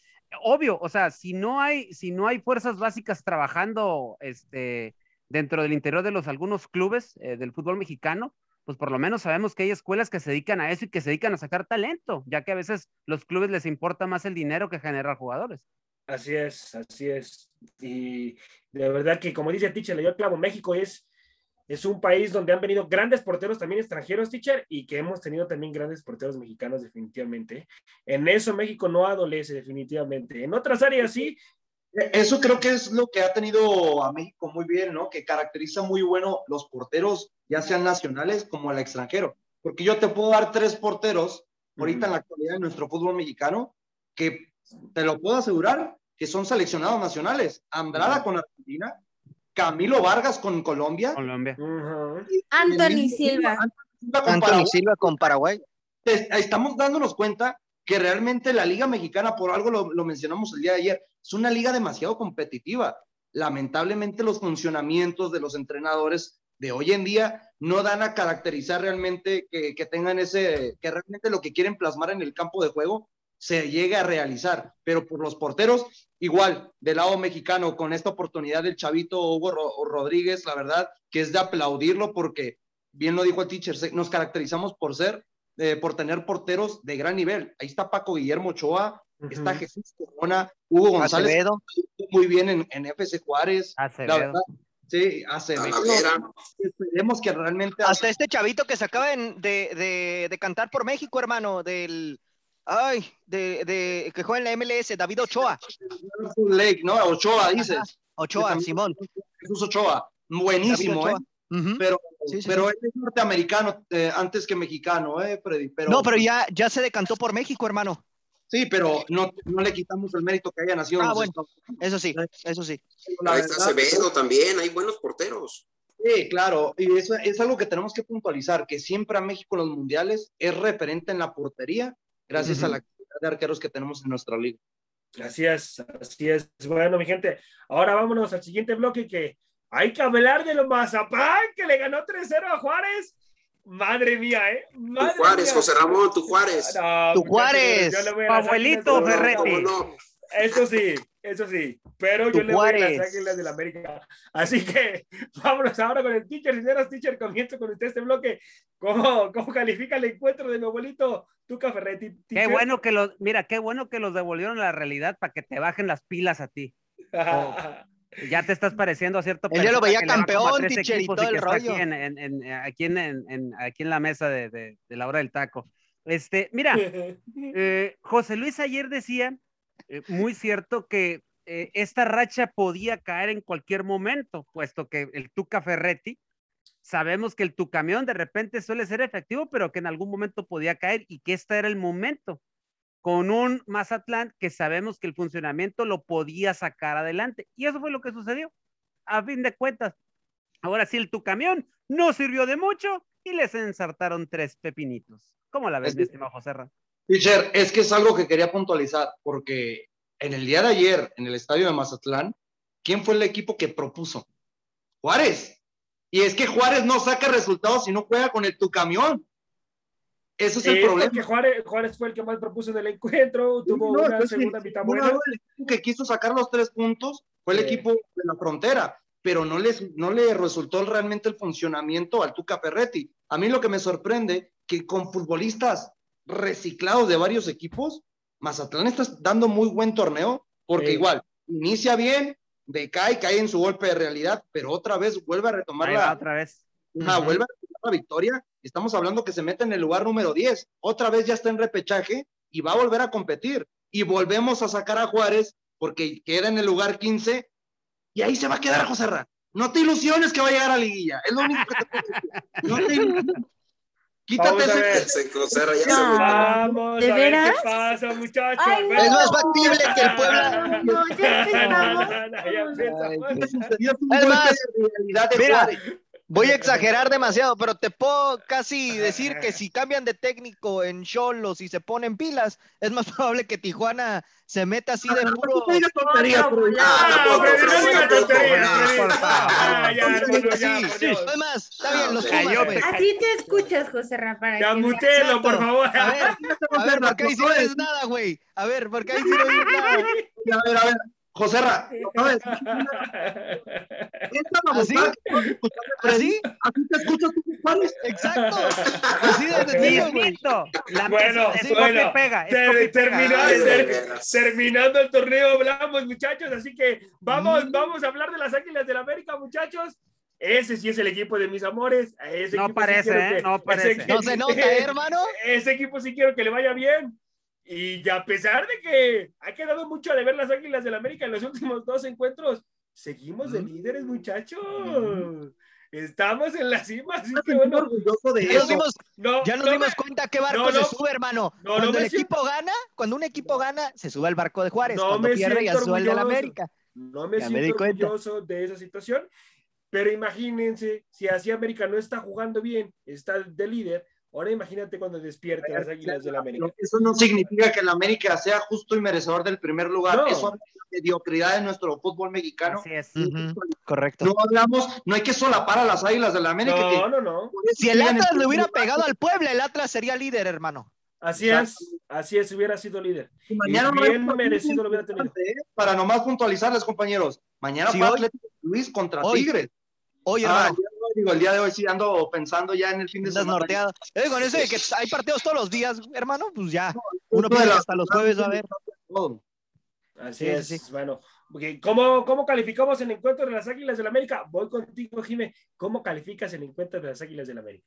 obvio, o sea, si no hay, si no hay fuerzas básicas trabajando este dentro del interior de los algunos clubes eh, del fútbol mexicano, pues por lo menos sabemos que hay escuelas que se dedican a eso y que se dedican a sacar talento, ya que a veces los clubes les importa más el dinero que generar jugadores. Así es, así es. Y de verdad que, como dice Teacher, le dio clavo. México es, es un país donde han venido grandes porteros también extranjeros, Teacher, y que hemos tenido también grandes porteros mexicanos, definitivamente. En eso México no adolece, definitivamente. En otras áreas sí. Eso creo que es lo que ha tenido a México muy bien, ¿no? Que caracteriza muy bueno los porteros, ya sean nacionales como el extranjero. Porque yo te puedo dar tres porteros ahorita en la actualidad en nuestro fútbol mexicano que te lo puedo asegurar que son seleccionados nacionales. Andrada con Argentina, Camilo Vargas con Colombia. Colombia. Anthony Silva. Anthony Silva con Anthony Paraguay. Silva con Paraguay. es- estamos dándonos cuenta que realmente la liga mexicana, por algo lo, mencionamos el día de ayer, es una liga demasiado competitiva. Lamentablemente los funcionamientos de los entrenadores de hoy en día no dan a caracterizar realmente que, tengan ese, que realmente lo que quieren plasmar en el campo de juego se llegue a realizar. Pero por los porteros, igual, del lado mexicano, con esta oportunidad del chavito Hugo Ro- Rodríguez, la verdad que es de aplaudirlo porque, bien lo dijo el teacher, nos caracterizamos por ser eh, por tener porteros de gran nivel. Ahí está Paco Guillermo Ochoa, está. Jesús Corona, Hugo González, Acevedo. muy bien en, en FC Juárez. La Acevedo. verdad, sí, Acevedo. Esperemos que realmente. Hasta este chavito que se acaba de, de, de cantar por México, hermano, del. Ay, de, de que juega en la MLS, David Ochoa. Lake, ¿no? Ochoa, dices. Ochoa, También- Simón. Jesús Ochoa. Buenísimo, ¿eh? Pero, Sí, sí, pero sí. él es norteamericano eh, antes que mexicano, ¿eh, Freddy? Pero, No, pero ya, ya se decantó por México, hermano. Sí, pero no, no le quitamos el mérito que haya nacido en Ah, los bueno. Estados Unidos. Eso sí, eso sí. La Ahí está Acevedo también, hay buenos porteros. Sí, claro, y eso es algo que tenemos que puntualizar, que siempre a México en los mundiales es referente en la portería, gracias a la cantidad de arqueros que tenemos en nuestra liga. Así es, así es. Bueno, mi gente, ahora vámonos al siguiente bloque que hay que hablar de los Mazapán que le ganó 3-0 a Juárez. Madre mía, ¿eh? Tu Juárez, mía. José Ramón, tu Juárez. No, Tu Juárez. yo le voy a Tu las abuelito, Ferretti. Eso sí, eso sí. Pero yo le voy a las Águilas del América. Así que vámonos ahora con el teacher. Señoras, teacher, comienzo con usted este bloque. ¿Cómo, cómo califica el encuentro de mi abuelito Tuca Ferretti? Qué teacher? bueno que los, mira, qué bueno que los devolvieron a la realidad para que te bajen las pilas a ti. Ya te estás pareciendo a cierto Él ya lo veía campeón, teacher, y todo el aquí rollo. en, en- en- aquí, en, en- en- aquí en la mesa de, de- de la hora del taco. Este, mira, eh, José Luis ayer decía, eh, muy cierto, que eh, esta racha podía caer en cualquier momento, puesto que el Tuca Ferretti, sabemos que el tu camión de repente suele ser efectivo, pero que en algún momento podía caer y que este era el momento con un Mazatlán que sabemos que el funcionamiento lo podía sacar adelante. Y eso fue lo que sucedió. A fin de cuentas, ahora sí el tu camión no sirvió de mucho y les ensartaron tres pepinitos. ¿Cómo la ves, Es- mi estimado José Ra? Teacher, es que es algo que quería puntualizar, porque en el día de ayer, en el estadio de Mazatlán, ¿quién fue el equipo que propuso? Juárez. Y es que Juárez no saca resultados si no juega con el tu camión. Ese es el Sí, problema. porque Juárez, Juárez fue el que más propuso en el encuentro, tuvo No, una que segunda mitad uno, buena. El equipo que quiso sacar los tres puntos fue el Sí. equipo de la frontera, pero no, les, no le resultó realmente el funcionamiento al Tuca Ferretti. A mí lo que me sorprende que con futbolistas reciclados de varios equipos, Mazatlán está dando muy buen torneo, porque Sí. igual inicia bien, decae, cae en su golpe de realidad, pero otra vez vuelve a retomar la, otra vez. Ajá, vuelve a la victoria. Estamos hablando que se mete en el lugar número 10. Otra vez ya está en repechaje y va a volver a competir. Y volvemos a sacar a Juárez porque queda en el lugar 15 y ahí se va a quedar José Ra. No te ilusiones que va a llegar a liguilla. Es lo único que te puedo decir. No te ilusiones. Quítate Vamos a ver. Se ya No. Vamos ¿De a ver veras? qué pasa, muchachos. Ay, Bueno. Es más factible que el Puebla. No, ya empezamos. Ya empezamos. Es más, realidad de mira. Voy a exagerar demasiado, pero te puedo casi decir que si cambian de técnico en Cholos y se ponen pilas, es más probable que Tijuana se meta así de puro. Ah, no. Ah. Es más, está bien, los pues. Así te escuchas, José Rafa. para Ya que mutelo, por favor. A ver, a ver, ¿por qué ahí sí no dices nada, güey? A ver, ¿por qué ahí sí no dices nada? A ver, a ver, José Ra. Esta ¿Así? que ¿Así? Así te escuchas tú, Juárez. Exacto. Así de sencillo, güey. La Bueno, es bueno, y pega. es Ter- pega. terminó- ter- terminando el torneo hablamos, muchachos, así que vamos, Mm. vamos a hablar de las Águilas del América, muchachos. Ese sí es el equipo de mis amores. Ese No sí parece, quiero ¿eh? que- No parece. equi- No se nota, ¿eh, hermano. Ese equipo sí quiero que le vaya bien. Y a pesar de que ha quedado mucho de ver las Águilas del América en los últimos dos encuentros, seguimos de líderes, muchachos. Estamos en la cima, así Me que siento bueno. orgulloso de Ya nos dimos, No, ya nos no dimos me- cuenta qué barco no, no. se sube, hermano. No, no cuando me el equipo gana, cuando un equipo gana, se sube al barco de Juárez. No cuando me pierde, ya siento sube al del orgulloso. América. No me Ya me siento cuenta. orgulloso de esa situación, pero imagínense, si así América no está jugando bien, está de líder, ahora imagínate cuando despierte las Águilas del América. Eso no significa que el América sea justo y merecedor del primer lugar. No. Eso es la mediocridad de nuestro fútbol mexicano. Así es. Correcto. No hablamos, no hay que solapar a las águilas del América. No, que no, no. Si el Atlas le primer hubiera lugar. pegado al Puebla, el Atlas sería líder, hermano. Así es, así es, hubiera sido líder. Y mañana Y no bien partido merecido lo hubiera tenido. ¿eh? Para nomás puntualizarles, compañeros. Mañana Sí, fue hoy- Atlético Luis contra hoy, Tigres. Oye, Ah, hermano, hoy, digo, el día de hoy sí ando pensando ya en el fin de semana. norteado. Eh, con eso de que hay partidos todos los días, hermano, pues ya. Uno piensa hasta los jueves va a haber. Todo. Así Sí, es, sí, bueno. porque ¿Cómo, ¿Cómo calificamos el encuentro de las Águilas del América? Voy contigo, Jimé. ¿Cómo calificas el encuentro de las Águilas del América?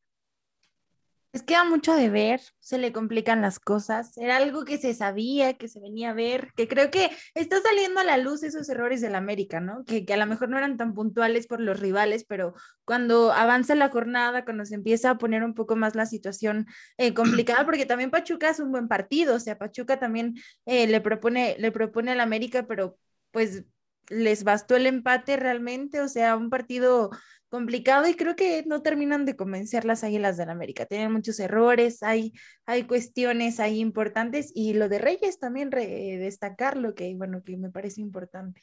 Queda mucho de ver, se le complican las cosas. Era algo que se sabía, que se venía a ver, que creo que está saliendo a la luz esos errores del América, ¿no? Que, que a lo mejor no eran tan puntuales por los rivales, pero cuando avanza la jornada, cuando se empieza a poner un poco más la situación eh, complicada, porque también Pachuca es un buen partido, o sea, Pachuca también eh, le propone, le propone al América, pero pues les bastó el empate realmente, o sea, un partido complicado y creo que no terminan de convencer las Águilas del América. Tienen muchos errores, hay, hay cuestiones ahí importantes y lo de Reyes también re- destacarlo, que bueno, que me parece importante.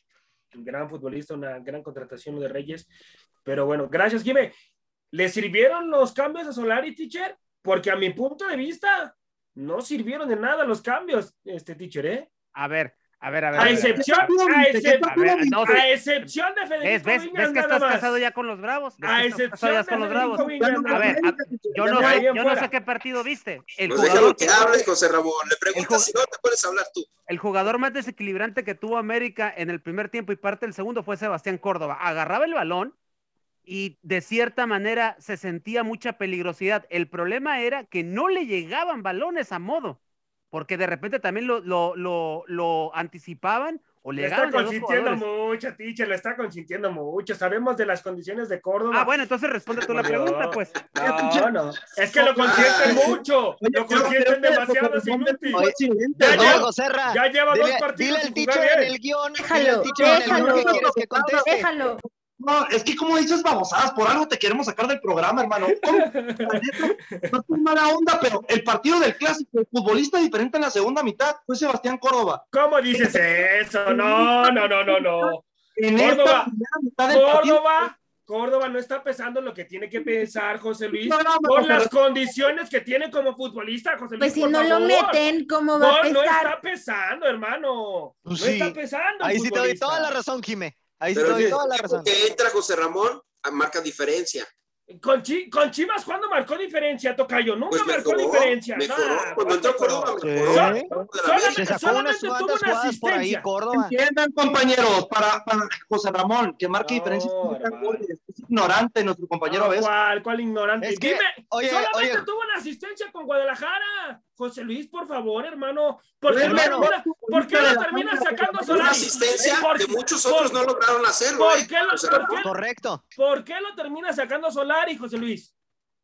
Un gran futbolista, una gran contratación de Reyes. Pero bueno, gracias, Jimé. ¿Le sirvieron los cambios a Solari, teacher? Porque a mi punto de vista, no sirvieron de nada los cambios, este teacher, ¿eh? A ver, a ver, a ver. A a ver. excepción, a, excep- A ver, no, a excepción de Federico ¿Ves, ves, Viñas, ves que nada estás más. casado ya con los bravos? ¿Ves A excepción de con los Federico bravos? A ver, yo no, sé, ahí yo no fuera. sé qué partido viste. El Pues jugador, déjalo que hable, José Ramón. Le preguntas si no te puedes hablar tú. el jugador más desequilibrante que tuvo América en el primer tiempo y parte del segundo fue Sebastián Córdoba. Agarraba el balón y de cierta manera se sentía mucha peligrosidad. El problema era que no le llegaban balones a modo, porque de repente también lo, lo, lo, lo anticipaban o le Lo está consintiendo mucho, teacher, lo está consintiendo mucho. Sabemos de las condiciones de Córdoba. Ah, bueno, entonces responde tú la pregunta, pues. No, no. Es que lo consienten mucho. Oye, Lo consienten demasiado, es inútil. Ya Ya lleva dos partidos dile al jugar en el guion, Déjalo, al teacher en el guion déjalo. que quieres que conteste. Déjalo. No, es que como dices babosadas, por algo te queremos sacar del programa, hermano. No es mala onda, pero el partido del clásico, el futbolista diferente en la segunda mitad fue Sebastián Córdoba. ¿Cómo dices eso? No, no, no, no, no. En Córdoba. esta primera mitad del partido, Córdoba, Córdoba no está pesando lo que tiene que pensar José Luis No, no, por no, las pero- condiciones que tiene como futbolista, José Luis. Pues si no lo meten, ¿cómo va a No, no pesar? está pesando, hermano. Pues no sí. está pesando. Ahí sí te doy toda la razón, Jimé. Ahí sí Pero el toda la razón. que entra José Ramón, ah, marca diferencia. Con, Chi- con Chivas, ¿cuándo marcó diferencia, Tocayo? Nunca Pues marcó mejoró, diferencia. mejoró. Nah, Cuando entró Córdoba, Sí. mejoró. La solamente- América. Se sacó solamente unas tuvo una ahí, asistencia. Córdoba. Entiendan, compañeros, para, para José Ramón, que marque No, goles. Es ignorante nuestro compañero a No, veces. ¿Cuál, cuál ignorante? Es que, Dime, oye, solamente oye. tuvo una asistencia con Guadalajara. José Luis, por favor, hermano. ¿Por qué, Hermano, termina, ¿por qué no termina sacando Una Solari? asistencia ¿Por- que muchos por- otros no lograron hacerlo. ¿Por qué lo- José por Ramón. qué? Correcto. ¿Por qué lo termina sacando Solari, José Luis?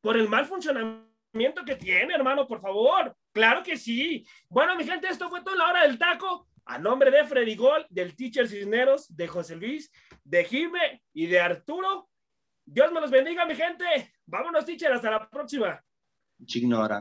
Por el mal funcionamiento que tiene, hermano, por favor. Claro que sí. Bueno, mi gente, esto fue toda la hora del taco. A nombre de Freddy Gol, del Teacher Cisneros, de José Luis, de Jime y de Arturo. Dios me los bendiga, mi gente. Vámonos, teacher, hasta la próxima. Chignora.